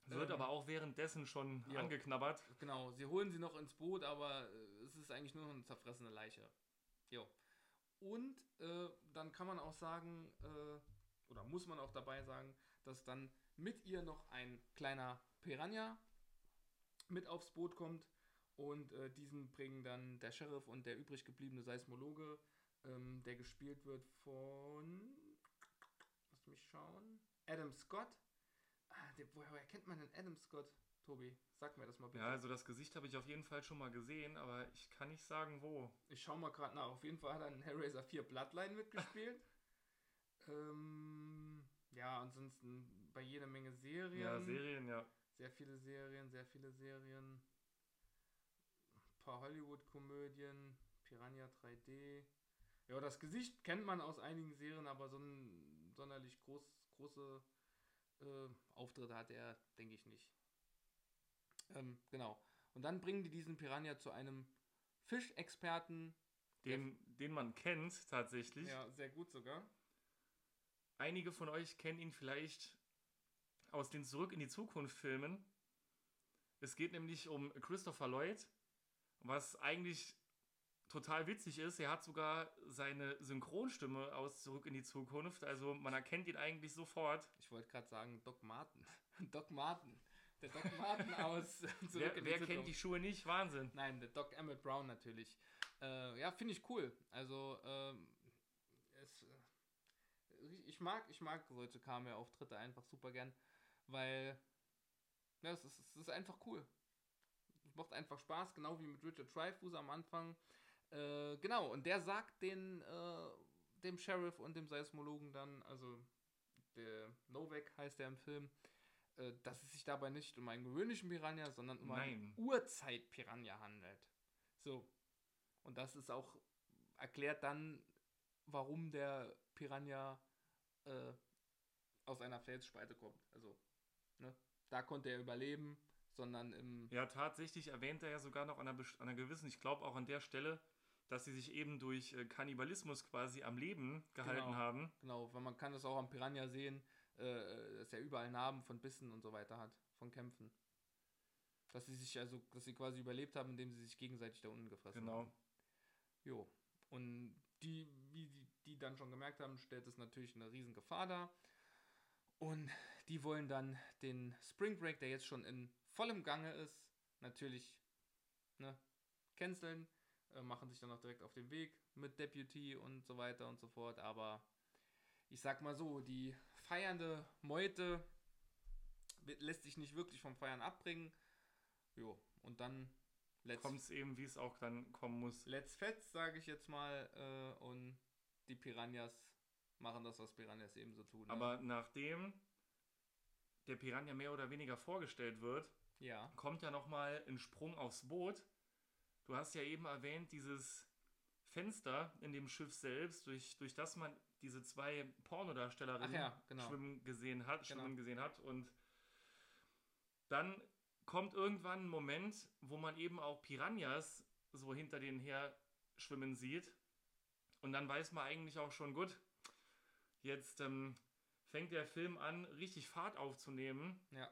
Wird Ähm, aber auch währenddessen schon ja. angeknabbert. Genau, sie holen sie noch ins Boot, aber äh, es ist eigentlich nur noch eine zerfressene Leiche. Jo. Und äh, dann kann man auch sagen, äh, oder muss man auch dabei sagen, dass dann mit ihr noch ein kleiner Piranha mit aufs Boot kommt und äh, diesen bringen dann der Sheriff und der übrig gebliebene Seismologe, ähm, der gespielt wird von, lass mich schauen, Adam Scott. Ah, der, woher kennt man denn Adam Scott, Tobi? Sag mir das mal bitte. Ja, also das Gesicht habe ich auf jeden Fall schon mal gesehen, aber ich kann nicht sagen, wo. Ich schau mal gerade nach. Auf jeden Fall hat er in Hellraiser 4 Bloodline mitgespielt. (laughs) ähm, ja, ansonsten bei jeder Menge Serien. Ja, Serien, ja. Sehr viele Serien, sehr viele Serien. Ein paar Hollywood-Komödien. Piranha 3D. Ja, das Gesicht kennt man aus einigen Serien, aber so ein sonderlich groß, große äh, Auftritte hat er, denke ich, nicht. Ähm, genau. Und dann bringen die diesen Piranha zu einem Fischexperten. Den, den man kennt tatsächlich. Ja, sehr gut sogar. Einige von euch kennen ihn vielleicht aus den Zurück in die Zukunft Filmen. Es geht nämlich um Christopher Lloyd, was eigentlich total witzig ist. Er hat sogar seine Synchronstimme aus Zurück in die Zukunft, also man erkennt ihn eigentlich sofort. Ich wollte gerade sagen, Doc Martin. (laughs) Doc Martin. Der Doc Martin aus (laughs) Zurück Wer, in die wer Zukunft. kennt die Schuhe nicht? Wahnsinn. Nein, der Doc Emmett Brown natürlich. Äh, ja, finde ich cool. Also, ähm, es, ich mag, ich mag solche Cameo-Auftritte einfach super gern, weil ja, es, ist, es ist einfach cool. Es macht einfach Spaß, genau wie mit Richard Dreyfuss am Anfang. Äh, genau, und der sagt den, äh, dem Sheriff und dem Seismologen dann, also der Novak heißt der im Film, äh, dass es sich dabei nicht um einen gewöhnlichen Piranha, sondern um einen Urzeit-Piranha handelt. So. Und das ist auch erklärt dann, warum der Piranha äh, aus einer Felsspalte kommt. Also, ne? Da konnte er überleben, sondern im. Ja, tatsächlich erwähnt er ja sogar noch an einer, an einer gewissen, ich glaube auch an der Stelle, dass sie sich eben durch äh, Kannibalismus quasi am Leben gehalten Genau. haben. Genau, weil man kann das auch am Piranha sehen, äh, dass er überall Narben von Bissen und so weiter hat, von Kämpfen. Dass sie sich also, dass sie quasi überlebt haben, indem sie sich gegenseitig da unten gefressen Genau. haben. Jo. Und die, wie die, die dann schon gemerkt haben, stellt es natürlich eine riesen Gefahr dar. Und die wollen dann den Spring Break, der jetzt schon in vollem Gange ist, natürlich ne, canceln, äh, machen sich dann auch direkt auf den Weg mit Deputy und so weiter und so fort. Aber ich sag mal so, die feiernde Meute lässt sich nicht wirklich vom Feiern abbringen. Jo, und dann Kommt es eben, wie es auch dann kommen muss. let's fetz, sage ich jetzt mal. Äh, und die Piranhas machen das, was Piranhas eben so tun. Ne? Aber nachdem der Piranha mehr oder weniger vorgestellt wird, ja, kommt ja nochmal ein Sprung aufs Boot. Du hast ja eben erwähnt, dieses Fenster in dem Schiff selbst, durch, durch das man diese zwei Pornodarstellerinnen ja, genau. schwimmen gesehen hat, Genau. schwimmen gesehen hat. Und dann kommt irgendwann ein Moment, wo man eben auch Piranhas so hinter denen her schwimmen sieht. Und dann weiß man eigentlich auch schon, gut, jetzt ähm, fängt der Film an, richtig Fahrt aufzunehmen. ja,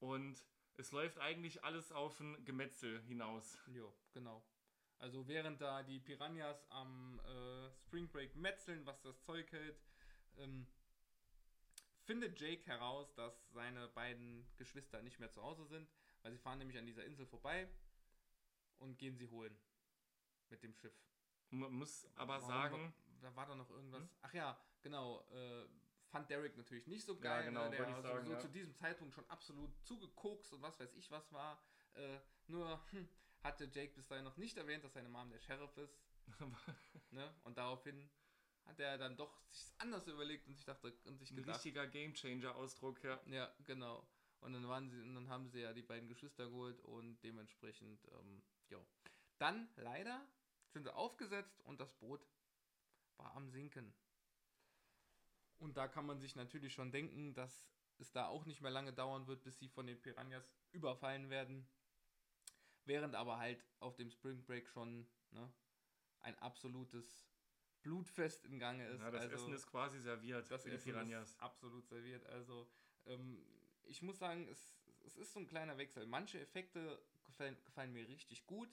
Und es läuft eigentlich alles auf ein Gemetzel hinaus. jo, genau. Also während da die Piranhas am äh, Spring Break metzeln, was das Zeug hält, ähm, findet Jake heraus, dass seine beiden Geschwister nicht mehr zu Hause sind, weil sie fahren nämlich an dieser Insel vorbei und gehen sie holen mit dem Schiff. Man muss aber Warum sagen, da war doch noch irgendwas. Hm? Ach ja, genau. Äh, fand Derek natürlich nicht so geil. genau, ne? Der also sagen, so ja. zu diesem Zeitpunkt schon absolut zugekokst und was weiß ich was war. Äh, nur hm, hatte Jake bis dahin noch nicht erwähnt, dass seine Mom der Sheriff ist. (laughs) Ne? Und daraufhin hat er dann doch sich anders überlegt und sich dachte und sich ein gedacht. richtiger Gamechanger-Ausdruck, ja. Ja, genau. Und dann waren sie, und dann haben sie ja die beiden Geschwister geholt und dementsprechend, ähm, jo. Dann leider sind sie aufgesetzt und das Boot war am Sinken. Und da kann man sich natürlich schon denken, dass es da auch nicht mehr lange dauern wird, bis sie von den Piranhas überfallen werden. Während aber halt auf dem Spring Break schon ne, ein absolutes Blutfest in Gange ist. ja das also, Essen ist quasi serviert das Essen Piranhas. ist absolut serviert. Also, ähm, ich muss sagen, es, es ist so ein kleiner Wechsel. Manche Effekte gefallen, gefallen mir richtig gut.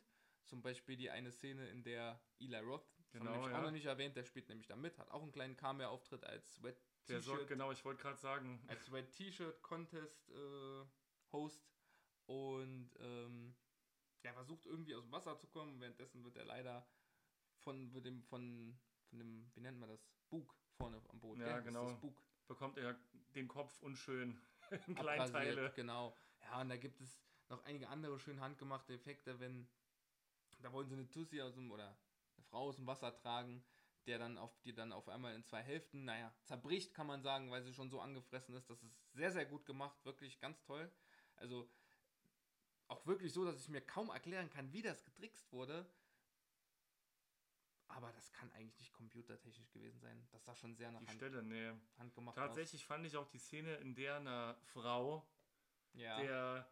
Zum Beispiel die eine Szene, in der Eli Roth, das haben wir Genau, nämlich ja. auch noch nicht erwähnt, der spielt nämlich da mit, hat auch einen kleinen Cameo-Auftritt als Sweat Der sorgt, T-Shirt genau, ich wollte gerade sagen, als Red T-Shirt Contest äh, Host und ähm, der versucht irgendwie aus dem Wasser zu kommen. Währenddessen wird er leider von wird dem von von dem wie nennt man das Bug vorne am Boot. Ja, gell? Genau. das Bug bekommt er den Kopf unschön (laughs) in kleinen abrasiert, Teile. Genau. Ja, und da gibt es noch einige andere schön handgemachte Effekte, wenn da wollen sie eine Tussi aus dem oder eine Frau aus dem Wasser tragen, der dann auf die dann auf einmal in zwei Hälften, naja, zerbricht, kann man sagen, weil sie schon so angefressen ist. Das ist sehr, sehr gut gemacht, wirklich ganz toll. Also auch wirklich so, dass ich mir kaum erklären kann, wie das getrickst wurde. Aber das kann eigentlich nicht computertechnisch gewesen sein. Das sah schon sehr nach Die Hand, Stelle, nee. handgemacht Tatsächlich fand ich auch die Szene, in der eine Frau, aus. Ja. der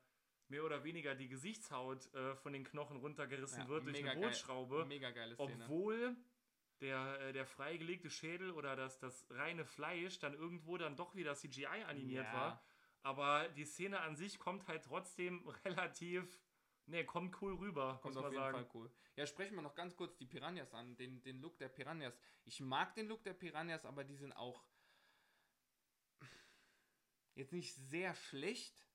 mehr oder weniger die Gesichtshaut äh, von den Knochen runtergerissen Ja, wird durch eine geil. Bootschraube, Mega geile Szene. obwohl der, äh, der freigelegte Schädel oder das, das reine Fleisch dann irgendwo dann doch wieder CGI animiert Ja. war. Aber die Szene an sich kommt halt trotzdem (laughs) relativ, ne, kommt cool rüber, Kommt muss auf man jeden sagen. Fall cool. Ja, sprechen wir noch ganz kurz die Piranhas an, den, den Look der Piranhas. Ich mag den Look der Piranhas, aber die sind auch jetzt nicht sehr schlecht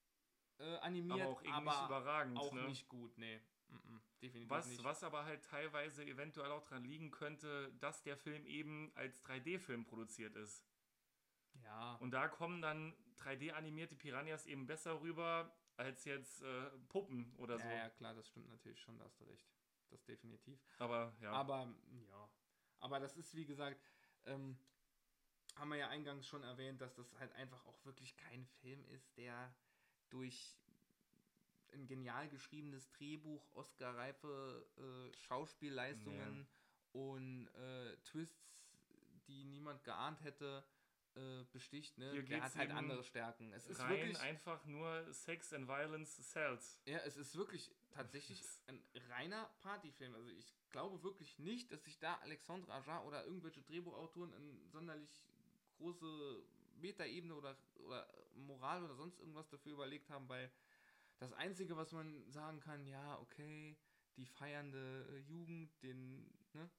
äh, animiert, Aber auch irgendwie nicht aber überragend. auch ne? nicht gut, nee. Mm-mm, definitiv Was, nicht. was aber halt teilweise eventuell auch dran liegen könnte, dass der Film eben als 3D-Film produziert ist. Ja. Und da kommen dann 3D-animierte Piranhas eben besser rüber als jetzt äh, Puppen oder so. Ja, ja, klar, das stimmt natürlich schon, da hast du recht. Das definitiv. Aber ja. Aber ja. Aber das ist, wie gesagt, ähm, haben wir ja eingangs schon erwähnt, dass das halt einfach auch wirklich kein Film ist, der durch ein genial geschriebenes Drehbuch, Oscar-reife äh, Schauspielleistungen und äh, Twists, die niemand geahnt hätte, äh, besticht. Ne? Hier Der hat halt andere Stärken. Es ist rein wirklich, einfach nur Sex and Violence sells. ja, es ist wirklich tatsächlich (laughs) ein reiner Partyfilm. Also ich glaube wirklich nicht, dass sich da Alexandre Aja oder irgendwelche Drehbuchautoren in sonderlich große Metaebene oder, oder Moral oder sonst irgendwas dafür überlegt haben, weil das Einzige, was man sagen kann, ja, okay, die feiernde äh, Jugend, den, ne,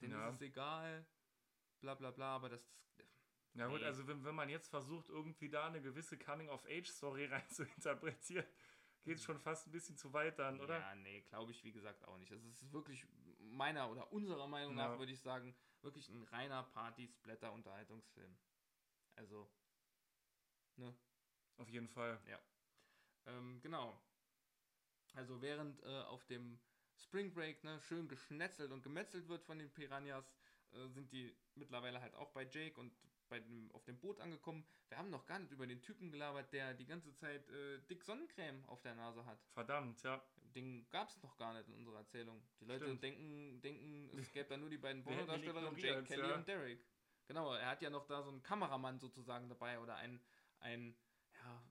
denen Ja. ist es egal, bla bla bla, aber das, Ja gut, also wenn, wenn man jetzt versucht, irgendwie da eine gewisse Coming-of-Age-Story (laughs) rein zu interpretieren, geht es schon fast ein bisschen zu weit dann, oder? Ja, nee, glaube ich, wie gesagt, auch nicht. Also es ist wirklich meiner oder unserer Meinung Ja. nach, würde ich sagen, wirklich ein reiner Party-Splatter-Unterhaltungsfilm. Also, ne? Auf jeden Fall. Ähm, genau. Also während äh, auf dem Spring Break ne, schön geschnetzelt und gemetzelt wird von den Piranhas, äh, sind die mittlerweile halt auch bei Jake und bei dem, auf dem Boot angekommen. Wir haben noch gar nicht über den Typen gelabert, der die ganze Zeit äh, dick Sonnencreme auf der Nase hat. Verdammt, ja. Den gab es noch gar nicht in unserer Erzählung. Die Leute Stimmt. denken, denken, (laughs) es gäbe da nur die beiden ihn Pornodarstellerinnen, Jake Kelly ja. und Derek. Genau, er hat ja noch da so einen Kameramann sozusagen dabei oder ein, ein ja,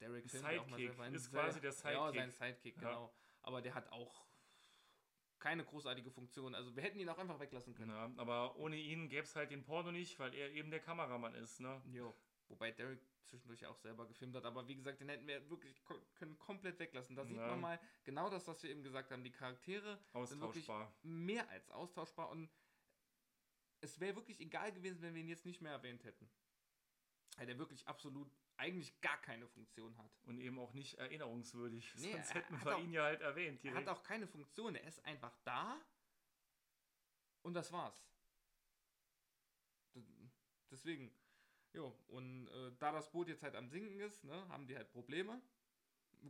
Derek ja mal Sidekick. Ein ist quasi der Ja, Sidekick. sein Sidekick, Ja. genau. Aber der hat auch keine großartige Funktion. Also wir hätten ihn auch einfach weglassen können. ja. Aber ohne ihn gäbe es halt den Porno nicht, weil er eben der Kameramann ist, ne? Jo. Wobei Derek zwischendurch auch selber gefilmt hat. Aber wie gesagt, den hätten wir wirklich können komplett weglassen. Da sieht Ja. man mal genau das, was wir eben gesagt haben. Die Charaktere sind wirklich mehr als austauschbar und es wäre wirklich egal gewesen, wenn wir ihn jetzt nicht mehr erwähnt hätten. Weil der wirklich absolut eigentlich gar keine Funktion hat. Und eben auch nicht erinnerungswürdig. Nee, Sonst er hätten hat wir auch- ihn ja halt erwähnt. Er Direkt. hat auch keine Funktion, er ist einfach da und das war's. Deswegen, jo, und äh, da das Boot jetzt halt am Sinken ist, ne, haben die halt Probleme.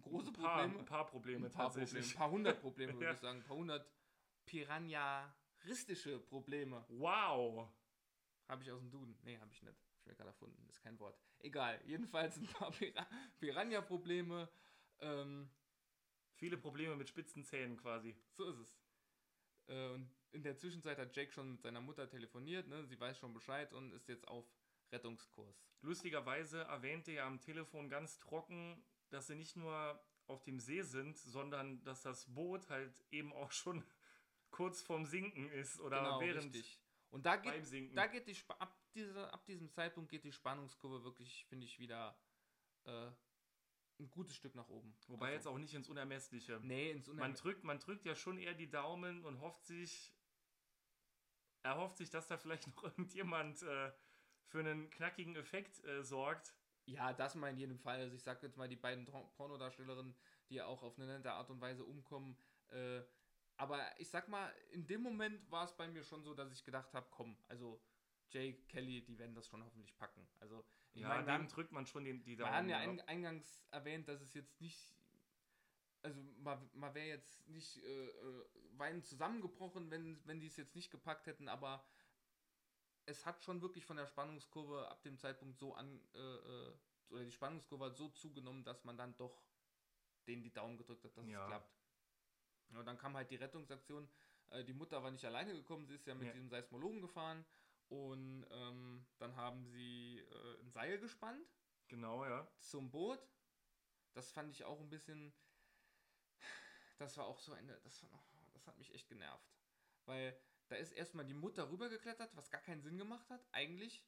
Große ein paar, Probleme. Ein paar Probleme Ein paar Probleme, tatsächlich. ein paar hundert Probleme, (laughs) würde Ja. ich sagen. Ein paar hundert piranharistische Probleme. Wow. Habe ich aus dem Duden. Nee, habe ich nicht. Mir gerade erfunden. Ist kein Wort. Egal. Jedenfalls ein paar Pira Piranha-Probleme. Ähm, Viele Probleme mit spitzen Zähnen quasi. so ist es. Äh, und in der Zwischenzeit hat Jake schon mit seiner Mutter telefoniert. Ne? Sie weiß schon Bescheid und ist jetzt auf Rettungskurs. Lustigerweise erwähnte er am Telefon ganz trocken, dass sie nicht nur auf dem See sind, sondern dass das Boot halt eben auch schon (laughs) kurz vorm Sinken ist oder genau, während richtig. Und da geht, da geht die Sp ab, dieser, ab diesem Zeitpunkt geht die Spannungskurve wirklich, finde ich, wieder äh, ein gutes Stück nach oben. Wobei Also, jetzt auch nicht ins Unermessliche. Nee, ins Man Unerm drückt, man drückt ja schon eher die Daumen und hofft sich, erhofft sich, dass da vielleicht (laughs) noch irgendjemand äh, für einen knackigen Effekt äh, sorgt. Ja, das mal in jedem Fall. Also ich sag jetzt mal die beiden Pornodarstellerinnen, die ja auch auf eine nette Art und Weise umkommen. Äh, aber ich sag mal, in dem Moment war es bei mir schon so, dass ich gedacht habe, komm, also Jake, Kelly, die werden das schon hoffentlich packen. Also ich Ja, meine, wir haben, drückt man schon den, die wir Daumen. haben ja ein, eingangs erwähnt, dass es jetzt nicht, also man, man wäre jetzt nicht äh, äh, weinend zusammengebrochen, wenn, wenn die es jetzt nicht gepackt hätten, aber es hat schon wirklich von der Spannungskurve ab dem Zeitpunkt so an, äh, äh, oder die Spannungskurve hat so zugenommen, dass man dann doch denen die Daumen gedrückt hat, dass Ja. es klappt. Und dann kam halt die Rettungsaktion. Äh, die Mutter war nicht alleine gekommen, sie ist ja mit Ja. diesem Seismologen gefahren. Und ähm, dann haben sie äh, ein Seil gespannt Genau, ja. zum Boot. Das fand ich auch ein bisschen. Das war auch so eine. Das, das hat mich echt genervt. Weil da ist erstmal die Mutter rübergeklettert, was gar keinen Sinn gemacht hat, eigentlich.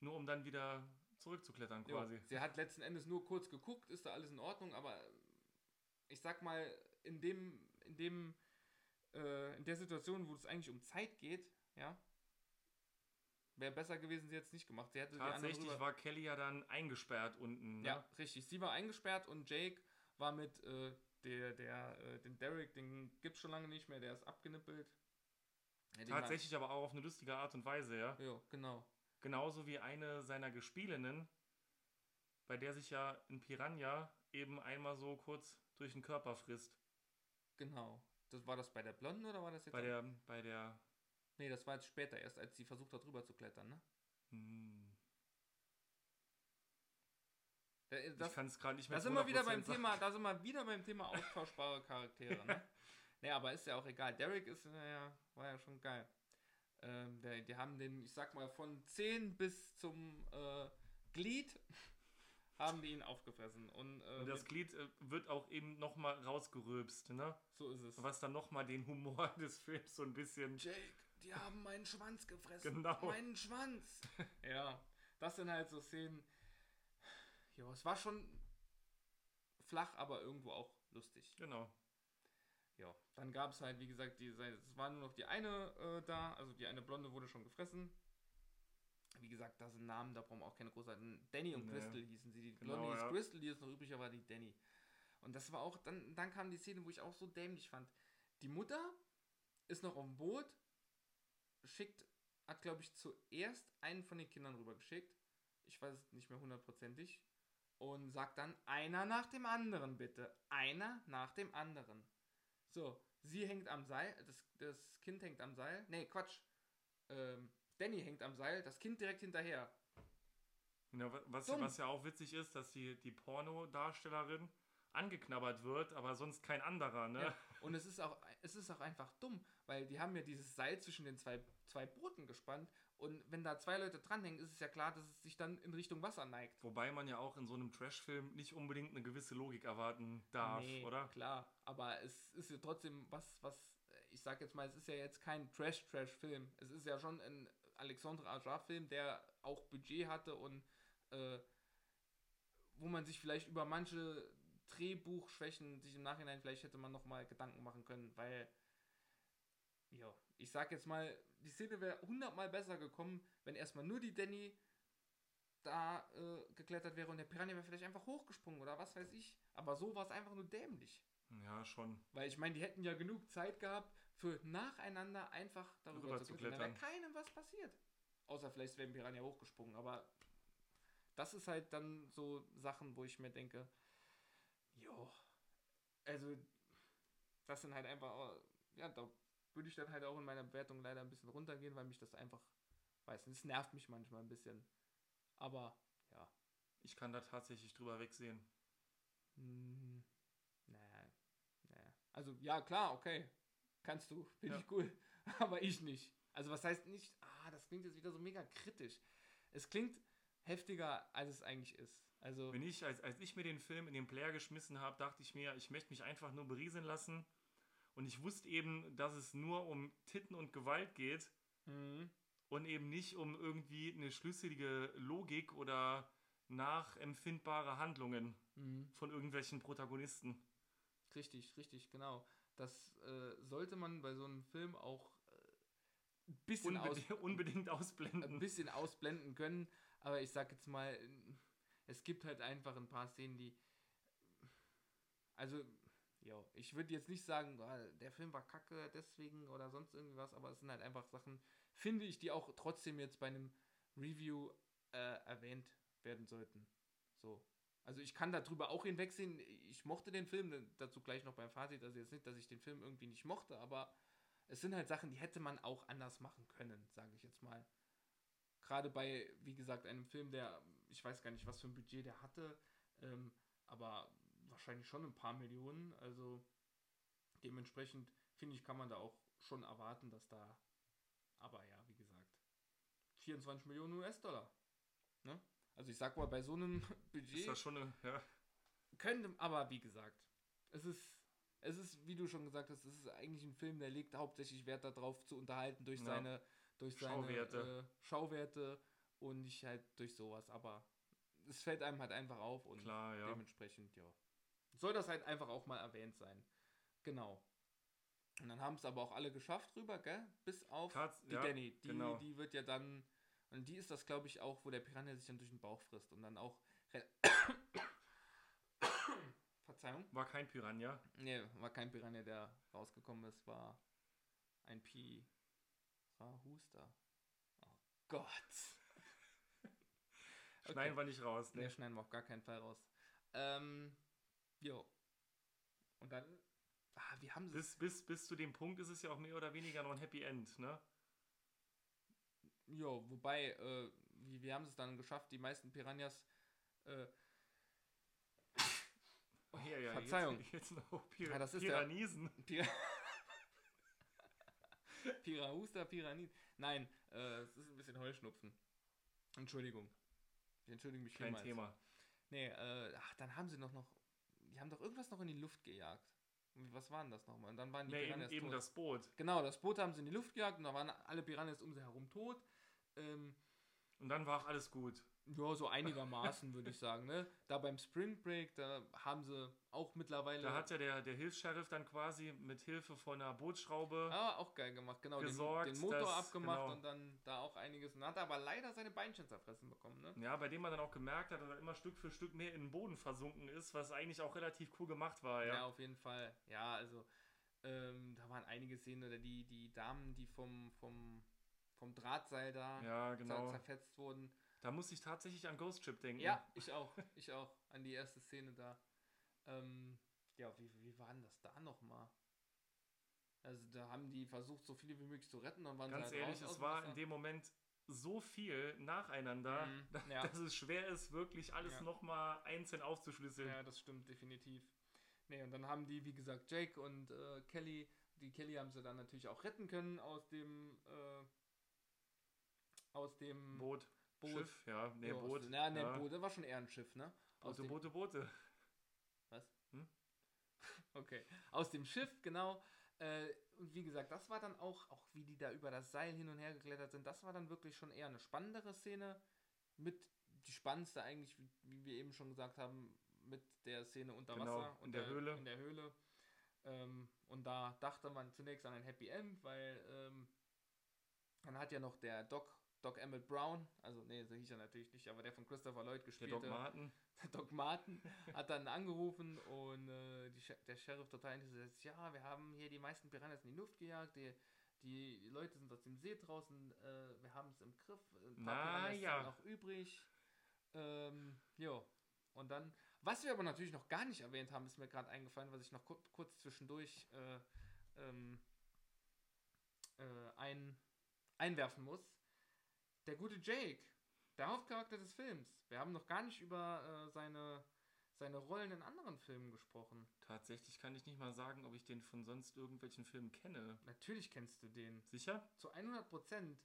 Nur um dann wieder zurückzuklettern quasi. Sie hat letzten Endes nur kurz geguckt, ist da alles in Ordnung, aber ich sag mal, in dem, in dem, äh, in der Situation, wo es eigentlich um Zeit geht, ja, wäre besser gewesen, sie jetzt nicht gemacht. Sie hätte Tatsächlich war Kelly ja dann eingesperrt unten. Ne? Ja, richtig. Sie war eingesperrt und Jake war mit äh, der, der, äh, den Derek, den gibt's schon lange nicht mehr, der ist abgenippelt. Ja, Tatsächlich aber auch auf eine lustige Art und Weise, ja. Jo, genau. Genauso wie eine seiner Gespielinnen, bei der sich ja ein Piranha eben einmal so kurz durch den Körper frisst. Genau. Das, war das bei der Blonden oder war das jetzt? Bei der, bei der, nee, das war jetzt später erst, als sie versucht hat, drüber zu klettern, ne? hm, Da- ich Das, kann es gerade nicht mehr da sind wir wieder beim 100% sagen. Thema, da sind wir wieder beim Thema austauschbare Charaktere, ne? (laughs) Nee, aber ist ja auch egal. Derek ist ja, war ja schon geil. Ähm, der, die haben den, ich sag mal, von 10 bis zum äh, Glied (laughs) haben die ihn aufgefressen. Und, äh, Und das Glied äh, wird auch eben nochmal rausgerülpst, ne? so ist es. Was dann nochmal den Humor (laughs) des Films so ein bisschen. Jake, die haben meinen Schwanz gefressen. Genau. Meinen Schwanz. (laughs) ja, das sind halt so Szenen. Ja, es war schon flach, aber irgendwo auch lustig. Genau. Ja, dann gab es halt, wie gesagt, die, es war nur noch die eine äh, da, also die eine Blonde wurde schon gefressen. Wie gesagt, da sind Namen, da brauchen wir auch keine großartigen. Danny und Nee. Crystal hießen sie. Die Genau, Blonde hieß ja. Crystal, die ist noch übriger war die Danny. Und das war auch, dann, dann kam die Szene, wo ich auch so dämlich fand. Die Mutter ist noch auf dem Boot, schickt, hat glaube ich zuerst einen von den Kindern rübergeschickt. Ich weiß es nicht mehr hundertprozentig. Und sagt dann, einer nach dem anderen bitte. Einer nach dem anderen. So, sie hängt am Seil, das, das Kind hängt am Seil. Nee, Quatsch. Ähm, Danny hängt am Seil, das Kind direkt hinterher. Ja, wa- was, Dumm. was ja auch witzig ist, dass die, die Pornodarstellerin angeknabbert wird, aber sonst kein anderer, ne? Ja. Und es ist, auch, es ist auch einfach dumm, weil die haben ja dieses Seil zwischen den zwei, zwei Booten gespannt und wenn da zwei Leute dranhängen, ist es ja klar, dass es sich dann in Richtung Wasser neigt. Wobei man ja auch in so einem Trash-Film nicht unbedingt eine gewisse Logik erwarten darf, Nee, oder? Klar, aber es ist ja trotzdem was, was, ich sag jetzt mal, es ist ja jetzt kein Trash-Trash-Film. Es ist ja schon ein Alexandre Ajar-Film, der auch Budget hatte und äh, wo man sich vielleicht über manche Drehbuchschwächen sich im Nachhinein vielleicht hätte man nochmal Gedanken machen können, weil, ja, ich sag jetzt mal, die Szene wäre hundertmal besser gekommen, wenn erstmal nur die Danny da äh, geklettert wäre und der Piranha wäre vielleicht einfach hochgesprungen oder was weiß ich. Aber so war es einfach nur dämlich. Ja, schon. Weil ich meine, die hätten ja genug Zeit gehabt, für nacheinander einfach darüber Rüber zu klettern. Da wäre keinem was passiert. Außer vielleicht wäre ein Piranha hochgesprungen. Aber das ist halt dann so Sachen, wo ich mir denke, jo, also das sind halt einfach, ja, da würde ich dann halt auch in meiner Bewertung leider ein bisschen runtergehen, weil mich das einfach, weiß nicht, es nervt mich manchmal ein bisschen. Aber, ja, Ich kann da tatsächlich drüber wegsehen. hm, naja, naja. Also, ja, klar, okay. Kannst du, finde Ja. ich cool. (laughs) Aber ich nicht. Also, was heißt nicht, ah, das klingt jetzt wieder so mega kritisch. Es klingt heftiger, als es eigentlich ist. Also, Wenn ich, als, als ich mir den Film in den Player geschmissen habe, dachte ich mir, ich möchte mich einfach nur berieseln lassen. Und ich wusste eben, dass es nur um Titten und Gewalt geht mhm. und eben nicht um irgendwie eine schlüssige Logik oder nachempfindbare Handlungen Mhm. von irgendwelchen Protagonisten. richtig, richtig, genau. Das äh, sollte man bei so einem Film auch äh, (laughs) ein bisschen aus, Unbedingt, unbedingt ein ausblenden. bisschen ausblenden können. Aber ich sag jetzt mal, es gibt halt einfach ein paar Szenen, die. Also, ja, ich würde jetzt nicht sagen, der Film war kacke deswegen oder sonst irgendwas, aber es sind halt einfach Sachen, finde ich, die auch trotzdem jetzt bei einem Review äh, erwähnt werden sollten. So. Also ich kann darüber auch hinwegsehen. Ich mochte den Film, dazu gleich noch beim Fazit. Also jetzt nicht, dass ich den Film irgendwie nicht mochte, aber es sind halt Sachen, die hätte man auch anders machen können, sage ich jetzt mal. Gerade bei, wie gesagt, einem Film, der, ich weiß gar nicht, was für ein Budget der hatte, ähm, aber wahrscheinlich schon ein paar Millionen. Also dementsprechend, finde ich, kann man da auch schon erwarten, dass da, aber ja, wie gesagt, 24 Millionen US-Dollar. Ne? Also ich sag mal, bei so einem (laughs) Budget Ist das schon eine, ja, könnte, aber wie gesagt, es ist, es ist, wie du schon gesagt hast, es ist eigentlich ein Film, der legt hauptsächlich Wert darauf zu unterhalten durch Ja. seine, durch seine Schauwerte. Äh, Schauwerte und nicht halt durch sowas. Aber es fällt einem halt einfach auf und klar, ja. dementsprechend, ja. Soll das halt einfach auch mal erwähnt sein. Genau. Und dann haben es aber auch alle geschafft rüber, gell? Bis auf Katz- die ja, Danny. Die, genau. die wird ja dann. Und die ist das, glaube ich, auch, wo der Piranha sich dann durch den Bauch frisst und dann auch. (coughs) Verzeihung. War kein Piranha. Nee, war kein Piranha, der rausgekommen ist, war ein Pirahuster. Oh Gott. Schneiden wir nicht raus. Nee, Ne? schneiden wir auf gar keinen Fall raus. Ähm, jo. Und dann, ah, wie haben sie Bis, bis, bis zu dem Punkt ist es ja auch mehr oder weniger noch ein Happy End, ne? Jo, wobei, äh, wie, wie haben sie es dann geschafft, die meisten Piranhas, äh, Oh, ja, ja, Verzeihung. Jetzt, jetzt noch Pir Ja, das ist der- Piranisen. Pir (laughs) Pirahuster, Piranid. Nein, äh, es ist ein bisschen Heuschnupfen. Entschuldigung. Ich entschuldige mich Kein. Thema. Nee, äh, ach, dann haben sie noch noch, die haben doch irgendwas noch in die Luft gejagt. Und Was war denn das nochmal? Und dann waren die Nee, eben, Piranhas eben tot. das Boot. Genau, das Boot haben sie in die Luft gejagt und da waren alle Piranhas um sie herum tot. Ähm, Und dann war auch alles gut. Ja, so einigermaßen, würde ich sagen. Ne? Da beim Spring Break, da haben sie auch mittlerweile. Da hat ja der, der Hilfs-Sheriff dann quasi mit Hilfe von einer Bootsschraube. Ah, auch geil gemacht, genau. gesorgt, den, den Motor dass- abgemacht genau. und dann da auch einiges. Und hat aber leider seine Beinchen zerfressen bekommen, ne? Ja, bei dem man dann auch gemerkt hat, dass er immer Stück für Stück mehr in den Boden versunken ist, was eigentlich auch relativ cool gemacht war, Ja, ja. auf jeden Fall. Ja, also ähm, da waren einige Szenen, oder die, die Damen, die vom, vom, vom Drahtseil da Ja, genau. zerfetzt wurden. Da muss ich tatsächlich an Ghost Ship denken. Ja, ich auch. Ich auch. An die erste Szene da. Ähm, ja, wie, wie war denn das da nochmal? Also da haben die versucht, so viele wie möglich zu retten und waren Ganz sie halt ehrlich, raus aus es war in dem Moment so viel nacheinander, Mhm, (laughs) ja. dass es schwer ist, wirklich alles Ja. nochmal einzeln aufzuschlüsseln. Ja, das stimmt definitiv. Nee, und dann haben die, wie gesagt, Jake und äh, Kelly, die Kelly haben sie dann natürlich auch retten können aus dem äh, aus dem Boot, Boot. Schiff, ja, nee, aus Boot. Ja, nee, ja. Boot, das war schon eher ein Schiff, ne? Aus Boote, dem, Boote, Boote. (laughs) Okay, aus dem Schiff, genau. Äh, und wie gesagt, das war dann auch, auch wie die da über das Seil hin und her geklettert sind, das war dann wirklich schon eher eine spannendere Szene. Mit die spannendste eigentlich, wie, wie wir eben schon gesagt haben, mit der Szene unter Genau, Wasser. in der Höhle. In der Höhle. Ähm, und da dachte man zunächst an ein Happy End, weil ähm, dann hat ja noch der Doc, Doc Emmett Brown, also nee, so hieß er natürlich nicht, aber der von Christopher Lloyd Der gespielte. Doc Martin. (laughs) Doc Martin hat dann angerufen und äh, die, der Sheriff total interessiert. Ja, wir haben hier die meisten Piranhas in die Luft gejagt. Die, die Leute sind aus dem See draußen. Äh, wir haben es im Griff. Ein paar Na ja. sind noch übrig. Ähm, jo. Und dann, was wir aber natürlich noch gar nicht erwähnt haben, ist mir gerade eingefallen, was ich noch kur kurz zwischendurch äh, ähm, äh, ein, einwerfen muss. Der gute Jake, der Hauptcharakter des Films. Wir haben noch gar nicht über äh, seine, seine Rollen in anderen Filmen gesprochen. Tatsächlich kann ich nicht mal sagen, ob ich den von sonst irgendwelchen Filmen kenne. Natürlich kennst du den. Sicher? Zu 100%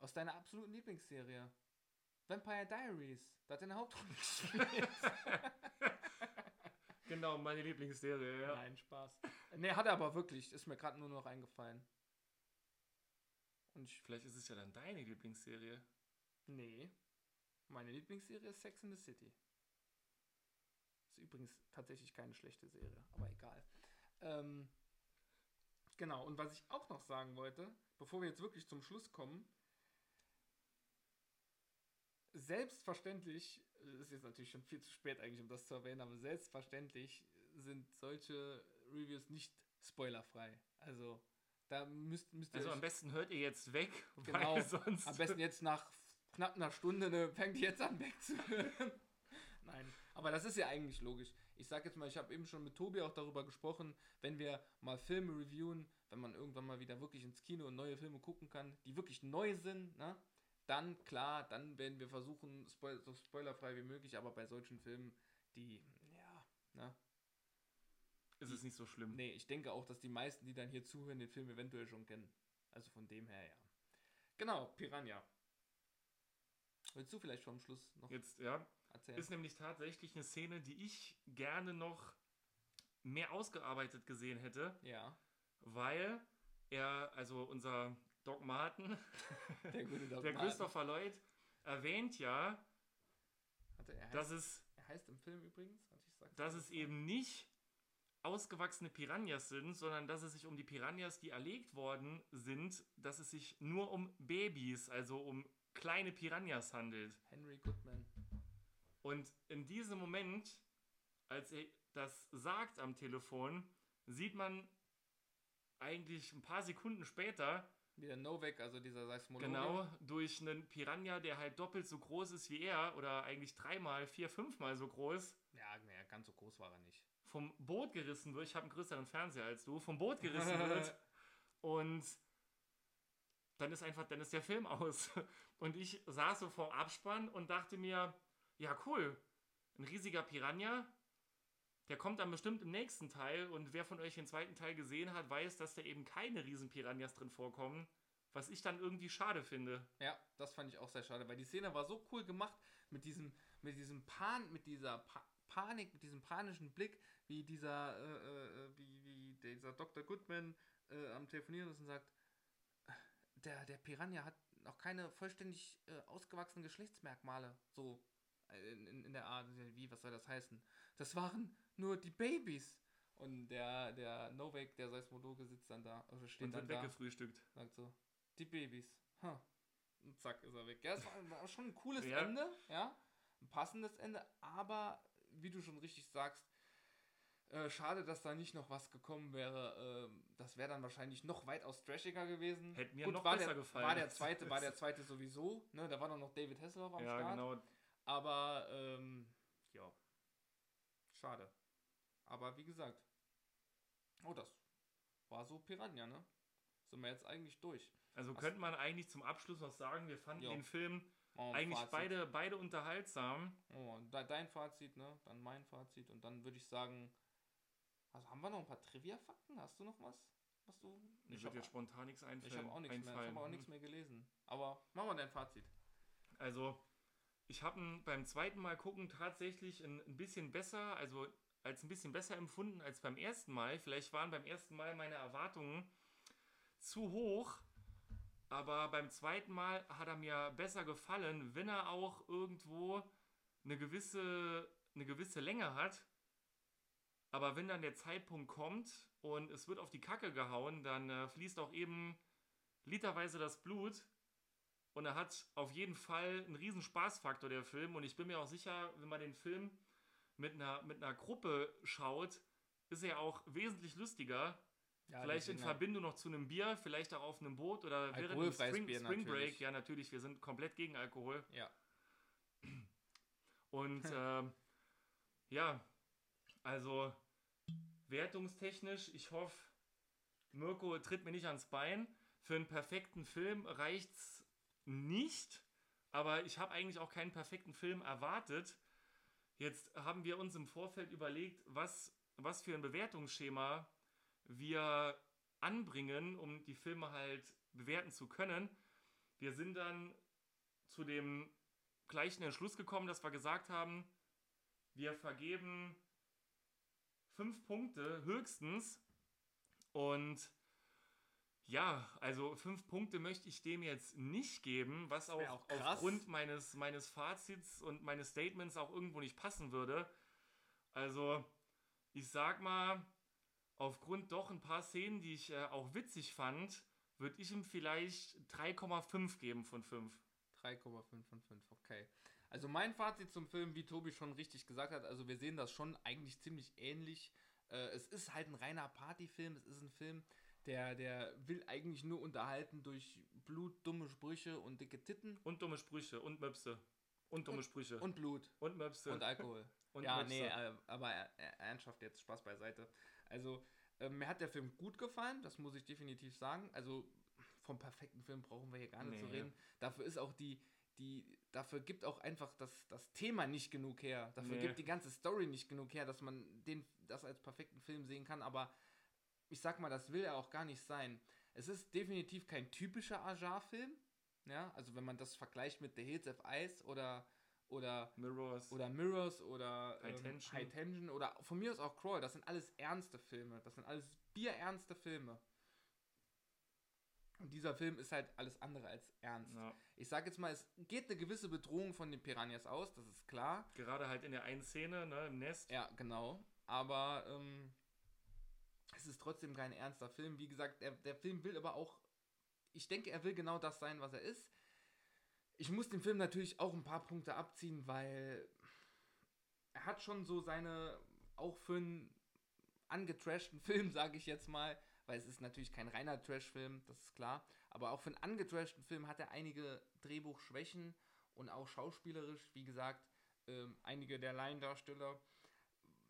aus deiner absoluten Lieblingsserie. Vampire Diaries. Da hat er eine Hauptrolle (laughs) gespielt. (laughs) Genau, meine Lieblingsserie, ja. Nein, Spaß. Nee, hat er aber wirklich. Ist mir gerade nur noch eingefallen. Und ich, Vielleicht ist es ja dann deine Lieblingsserie. nee. Meine Lieblingsserie ist Sex in the City. Ist übrigens tatsächlich keine schlechte Serie, aber egal. Ähm, genau, und was ich auch noch sagen wollte, bevor wir jetzt wirklich zum Schluss kommen, selbstverständlich, äh, ist jetzt natürlich schon viel zu spät eigentlich, um das zu erwähnen, aber selbstverständlich sind solche Reviews nicht spoilerfrei. Also, da müsst, müsst ihr Also am besten hört ihr jetzt weg, Genau. weil sonst. am besten (laughs) jetzt nach knapp einer Stunde ne, fängt ihr jetzt an wegzuhören. (laughs) Nein, aber das ist ja eigentlich logisch. Ich sag jetzt mal, ich habe eben schon mit Tobi auch darüber gesprochen, wenn wir mal Filme reviewen, wenn man irgendwann mal wieder wirklich ins Kino und neue Filme gucken kann, die wirklich neu sind, ne? Dann klar, dann werden wir versuchen, so spoilerfrei wie möglich, aber bei solchen Filmen, die, ja, ne? Ist es nicht so schlimm. Nee, ich denke auch, dass die meisten, die dann hier zuhören, den Film eventuell schon kennen. Also von dem her, ja. Genau, Piranha. Willst du vielleicht vom Schluss noch Jetzt, ja, erzählen? ist nämlich tatsächlich eine Szene, die ich gerne noch mehr ausgearbeitet gesehen hätte, ja, weil er, also unser Doc Martin, (laughs) der gute Doc (laughs) der Martin. Christopher Lloyd, erwähnt ja, Hatte, er, heißt, dass es, er heißt im Film übrigens, dass es eben nicht ausgewachsene Piranhas sind, sondern dass es sich um die Piranhas, die erlegt worden sind, dass es sich nur um Babys, also um kleine Piranhas handelt. Henry Goodman. Und in diesem Moment, als er das sagt am Telefon, sieht man eigentlich ein paar Sekunden später, Wie der Novak, also dieser Seismologe. Genau, durch einen Piranha, der halt doppelt so groß ist wie er, oder eigentlich dreimal, vier, fünfmal so groß, Ja, naja, ganz so groß war er nicht. Vom Boot gerissen wird. Ich habe einen größeren Fernseher als du. Vom Boot gerissen wird. (laughs) Und dann ist einfach, dann ist der Film aus. (laughs) Und ich saß so vorm Abspann und dachte mir, ja cool, ein riesiger Piranha, der kommt dann bestimmt im nächsten Teil. Und wer von euch den zweiten Teil gesehen hat, weiß, dass da eben keine riesen Piranhas drin vorkommen. Was ich dann irgendwie schade finde. Ja, das fand ich auch sehr schade, weil die Szene war so cool gemacht mit diesem, mit diesem Pan, mit dieser pa Panik, mit diesem panischen Blick, wie dieser, äh, äh, wie, wie dieser Dr. Goodman äh, am Telefonieren ist und sagt, der, der Piranha hat noch keine vollständig äh, ausgewachsenen Geschlechtsmerkmale, so äh, in, in, in der Art, wie, was soll das heißen? Das waren nur die Babys. Und der, der Novak, der Seismologe, sitzt dann da, also steht Und dann wird da weggefrühstückt. sagt so, die Babys. Ha. Und zack, ist er weg. Ja, es war, war schon ein cooles Ja. Ende, ja. Ein passendes Ende, aber wie du schon richtig sagst, äh, schade, dass da nicht noch was gekommen wäre. Ähm, das wäre dann wahrscheinlich noch weitaus trashiger gewesen. Hätte mir noch war besser der, gefallen. War der zweite, war der zweite sowieso, ne? Da war doch noch David Hasselhoff am Ja, Start. genau. Aber, ähm, ja. Schade. Aber wie gesagt. Oh, das war so Piranha, ne? Sind wir jetzt eigentlich durch. Also Was- könnte man eigentlich zum Abschluss noch sagen, wir fanden Jo. den Film Oh, eigentlich Fazit. beide, beide unterhaltsam. Oh, de dein Fazit, ne? Dann mein Fazit. Und dann würde ich sagen, also haben wir noch ein paar Trivia-Fakten? Hast du noch was? Was du? Mir Ich habe jetzt spontan nichts einfallen. ich hab auch nichts mehr. Ich habe auch nichts mehr gelesen. Aber machen wir dein Fazit. Also, ich habe beim zweiten Mal gucken tatsächlich ein, ein bisschen besser, also als ein bisschen besser empfunden als beim ersten Mal. Vielleicht waren beim ersten Mal meine Erwartungen zu hoch, aber beim zweiten Mal hat er mir besser gefallen, wenn er auch irgendwo eine gewisse, eine gewisse Länge hat. Aber wenn dann der Zeitpunkt kommt und es wird auf die Kacke gehauen, dann äh, fließt auch eben literweise das Blut. Und er hat auf jeden Fall einen riesen Spaßfaktor, der Film. Und ich bin mir auch sicher, wenn man den Film mit einer, mit einer Gruppe schaut, ist er auch wesentlich lustiger. Ja, vielleicht in Verbindung noch zu einem Bier, vielleicht auch auf einem Boot oder während dem Spring, Bier Spring Break. natürlich. Ja, natürlich, wir sind komplett gegen Alkohol. Ja. Und (laughs) ähm, ja, also wertungstechnisch, ich hoffe, Mirko tritt mir nicht ans Bein. Für einen perfekten Film reicht's nicht, aber ich habe eigentlich auch keinen perfekten Film erwartet. Jetzt haben wir uns im Vorfeld überlegt, was, was für ein Bewertungsschema wir anbringen, um die Filme halt bewerten zu können. Wir sind dann zu dem gleichen Entschluss gekommen, dass wir gesagt haben, wir vergeben fünf Punkte höchstens. Und ja, also fünf Punkte möchte ich dem jetzt nicht geben, was auch, auch aufgrund meines, meines Fazits und meines Statements auch irgendwo nicht passen würde. Also, ich sag mal, aufgrund doch ein paar Szenen, die ich äh, auch witzig fand, würde ich ihm vielleicht 3,5 geben von 5. 3,5 von 5, okay. Also mein Fazit zum Film, wie Tobi schon richtig gesagt hat, also wir sehen das schon eigentlich ziemlich ähnlich. Äh, es ist halt ein reiner Partyfilm, es ist ein Film, der, der will eigentlich nur unterhalten durch Blut, dumme Sprüche und dicke Titten Und dumme Sprüche und Möpse. Und dumme Sprüche. und Blut und Möpse. und Alkohol. (laughs) Und ja, Möpse. nee, äh, aber ernsthaft jetzt Spaß beiseite. Also äh, mir hat der Film gut gefallen, das muss ich definitiv sagen. Also vom perfekten Film brauchen wir hier gar nicht zu Nee. reden. Dafür ist auch die, die, dafür gibt auch einfach das, das Thema nicht genug her. Dafür Nee. gibt die ganze Story nicht genug her, dass man den, das als perfekten Film sehen kann. Aber ich sag mal, das will er auch gar nicht sein. Es ist definitiv kein typischer Ajar-Film. Ja, also wenn man das vergleicht mit The Hills of Ice oder, oder Mirrors. oder Mirrors oder High ähm, Tension. High Tension oder von mir aus auch Crawl. Das sind alles ernste Filme. Das sind alles bierernste Filme. Und dieser Film ist halt alles andere als ernst. ja. Ich sag jetzt mal, es geht eine gewisse Bedrohung von den Piranhas aus, das ist klar. Gerade halt in der einen Szene, ne, im Nest. Ja, genau. Aber ähm, es ist trotzdem kein ernster Film. Wie gesagt, der, der Film will aber auch, ich denke, er will genau das sein, was er ist. Ich muss dem Film natürlich auch ein paar Punkte abziehen, weil er hat schon so seine, auch für einen angetrashten (laughs) Film, sage ich jetzt mal, weil es ist natürlich kein reiner Trash-Film, das ist klar. Aber auch für einen angetrashten Film hat er einige Drehbuchschwächen und auch schauspielerisch, wie gesagt, ähm, einige der Laiendarsteller.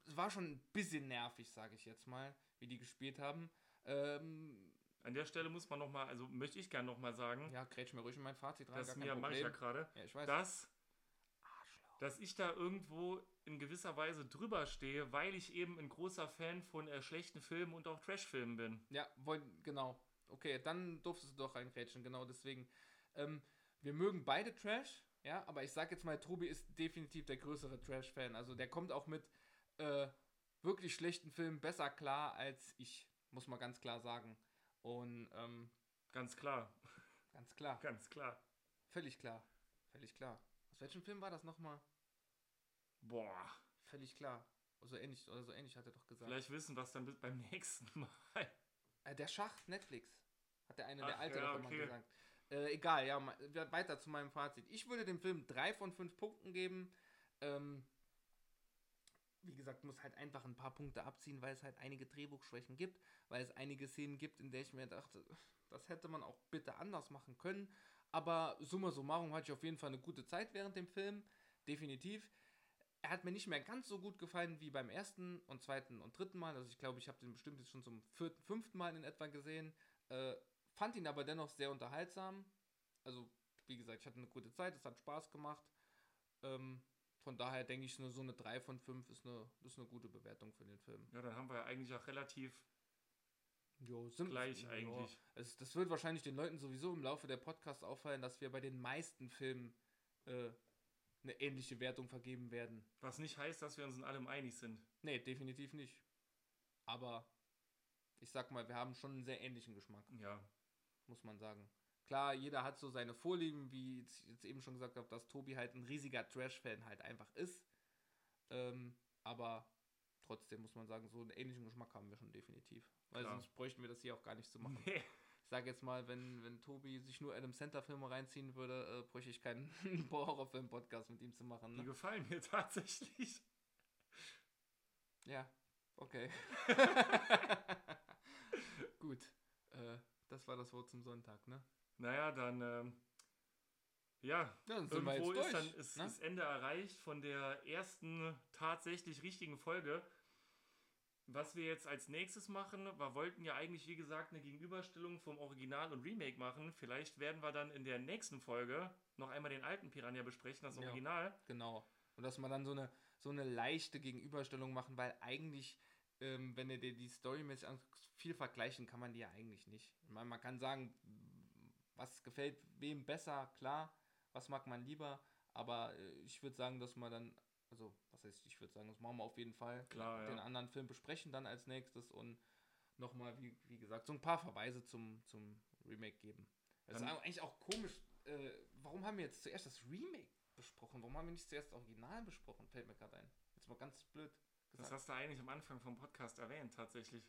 Es war schon ein bisschen nervig, sage ich jetzt mal, wie die gespielt haben. Ähm, An der Stelle muss man nochmal, also möchte ich gerne nochmal sagen, ja, grätsch mir ruhig in mein Fazit rein. das mir mache ich ja gerade, Ja, ich weiß. dass, Arschloch. dass ich da irgendwo in gewisser Weise drüber stehe, weil ich eben ein großer Fan von äh, schlechten Filmen und auch Trash-Filmen bin. Ja, wollen, genau. Okay, dann durftest du doch reingrätschen, genau deswegen. Ähm, wir mögen beide Trash, ja, aber ich sag jetzt mal, Tobi ist definitiv der größere Trash-Fan. Also der kommt auch mit äh, wirklich schlechten Filmen besser klar als ich, muss man ganz klar sagen. Und ähm, Ganz klar, ganz klar, (laughs) ganz klar. völlig klar, völlig klar. Aus welchem Film war das nochmal? Boah, Völlig klar. So ähnlich, oder so ähnlich hat er doch gesagt. vielleicht wissen wir es dann beim (laughs) nächsten Mal. Äh, der Schacht, Netflix. Hat der eine, der Ach, alte ja, okay. gesagt. Äh, egal, ja, weiter zu meinem Fazit. Ich würde dem Film drei von fünf Punkten geben. Ähm, wie gesagt, muss halt einfach ein paar Punkte abziehen, weil es halt einige Drehbuchschwächen gibt, weil es einige Szenen gibt, in der ich mir dachte, das hätte man auch bitte anders machen können. Aber summa summarum hatte ich auf jeden Fall eine gute Zeit während dem Film. Definitiv. Er hat mir nicht mehr ganz so gut gefallen wie beim ersten und zweiten und dritten Mal. Also ich glaube, ich habe den bestimmt jetzt schon zum vierten, fünften Mal in etwa gesehen. Äh, fand ihn aber dennoch sehr unterhaltsam. Also, wie gesagt, ich hatte eine gute Zeit, es hat Spaß gemacht. Ähm, von daher denke ich, nur so eine 3 von 5 ist eine, ist eine gute Bewertung für den Film. Ja, dann haben wir ja eigentlich auch relativ Jo, sind gleich eigentlich. Es, das wird wahrscheinlich den Leuten sowieso im Laufe der Podcasts auffallen, dass wir bei den meisten Filmen äh, eine ähnliche Wertung vergeben werden. Was nicht heißt, dass wir uns in allem einig sind. Nee, definitiv nicht. Aber ich sag mal, wir haben schon einen sehr ähnlichen Geschmack, Ja, muss man sagen. Klar, jeder hat so seine Vorlieben, wie ich jetzt eben schon gesagt habe, dass Tobi halt ein riesiger Trash-Fan halt einfach ist. Ähm, aber trotzdem muss man sagen, so einen ähnlichen Geschmack haben wir schon definitiv. Weil Klar. sonst bräuchten wir das hier auch gar nicht zu machen. nee. Ich sage jetzt mal, wenn, wenn Tobi sich nur Adam Center Filme reinziehen würde, äh, bräuchte ich keinen (laughs) Horrorfilm-Podcast mit ihm zu machen. die Ne? gefallen mir (laughs) tatsächlich. Ja, okay. (laughs) Gut, äh, das war das Wort zum Sonntag, ne? Naja, dann, ähm, ja, Ja, dann sind wir irgendwo ist durch. dann ist ne? das Ende erreicht von der ersten tatsächlich richtigen Folge. Was wir jetzt als nächstes machen, wir wollten ja eigentlich, wie gesagt, eine Gegenüberstellung vom Original und Remake machen. Vielleicht werden wir dann in der nächsten Folge noch einmal den alten Piranha besprechen, das Ja. Original. Genau. Und dass wir dann so eine, so eine leichte Gegenüberstellung machen, weil eigentlich, ähm, wenn du dir die storymäßig anguckst, viel vergleichen kann man die ja eigentlich nicht. Ich meine, man kann sagen, was gefällt wem besser, klar, was mag man lieber, aber äh, ich würde sagen, dass man dann, also, was heißt, ich würde sagen, das machen wir auf jeden Fall, Klar, den ja. anderen Film besprechen dann als nächstes und nochmal, wie, wie gesagt, so ein paar Verweise zum, zum Remake geben. Das ist eigentlich auch komisch, äh, warum haben wir jetzt zuerst das Remake besprochen? Warum haben wir nicht zuerst das Original besprochen? Fällt mir gerade ein. Jetzt mal ganz blöd Das gesagt. hast du eigentlich am Anfang vom Podcast erwähnt, tatsächlich.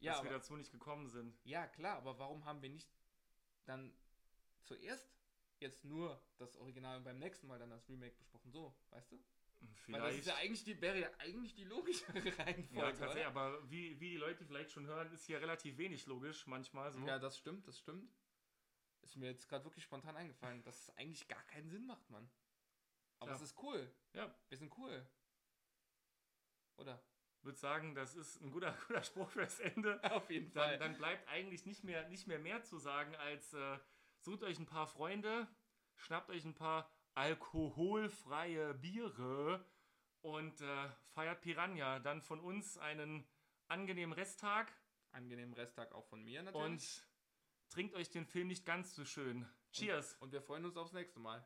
ja, dass wir aber, dazu nicht gekommen sind. ja, klar, aber warum haben wir nicht dann zuerst jetzt nur das Original und beim nächsten Mal dann das Remake besprochen? So, weißt du? Weil das Vielleicht. ist ja eigentlich die, wäre ja eigentlich die logischere (laughs) Ja, Reihenfolge. tatsächlich, oder? aber wie, wie die Leute vielleicht schon hören, ist hier relativ wenig logisch manchmal so. Ja, das stimmt, das stimmt. Ist mir jetzt gerade wirklich spontan eingefallen, dass es eigentlich gar keinen Sinn macht, Mann. Aber Ja. es ist cool. Ja. Wir sind cool. Oder? Würde sagen, das ist ein guter, (laughs) guter Spruch fürs Ende. Auf jeden Dann, dann bleibt eigentlich nicht mehr, nicht mehr mehr zu sagen, als äh, sucht euch ein paar Freunde, schnappt euch ein paar alkoholfreie Biere und äh, feiert Piranha. Dann von uns einen angenehmen Resttag Angenehmen Resttag auch von mir natürlich. und trinkt euch den Film nicht ganz so schön. Cheers! Und wir freuen uns aufs nächste Mal.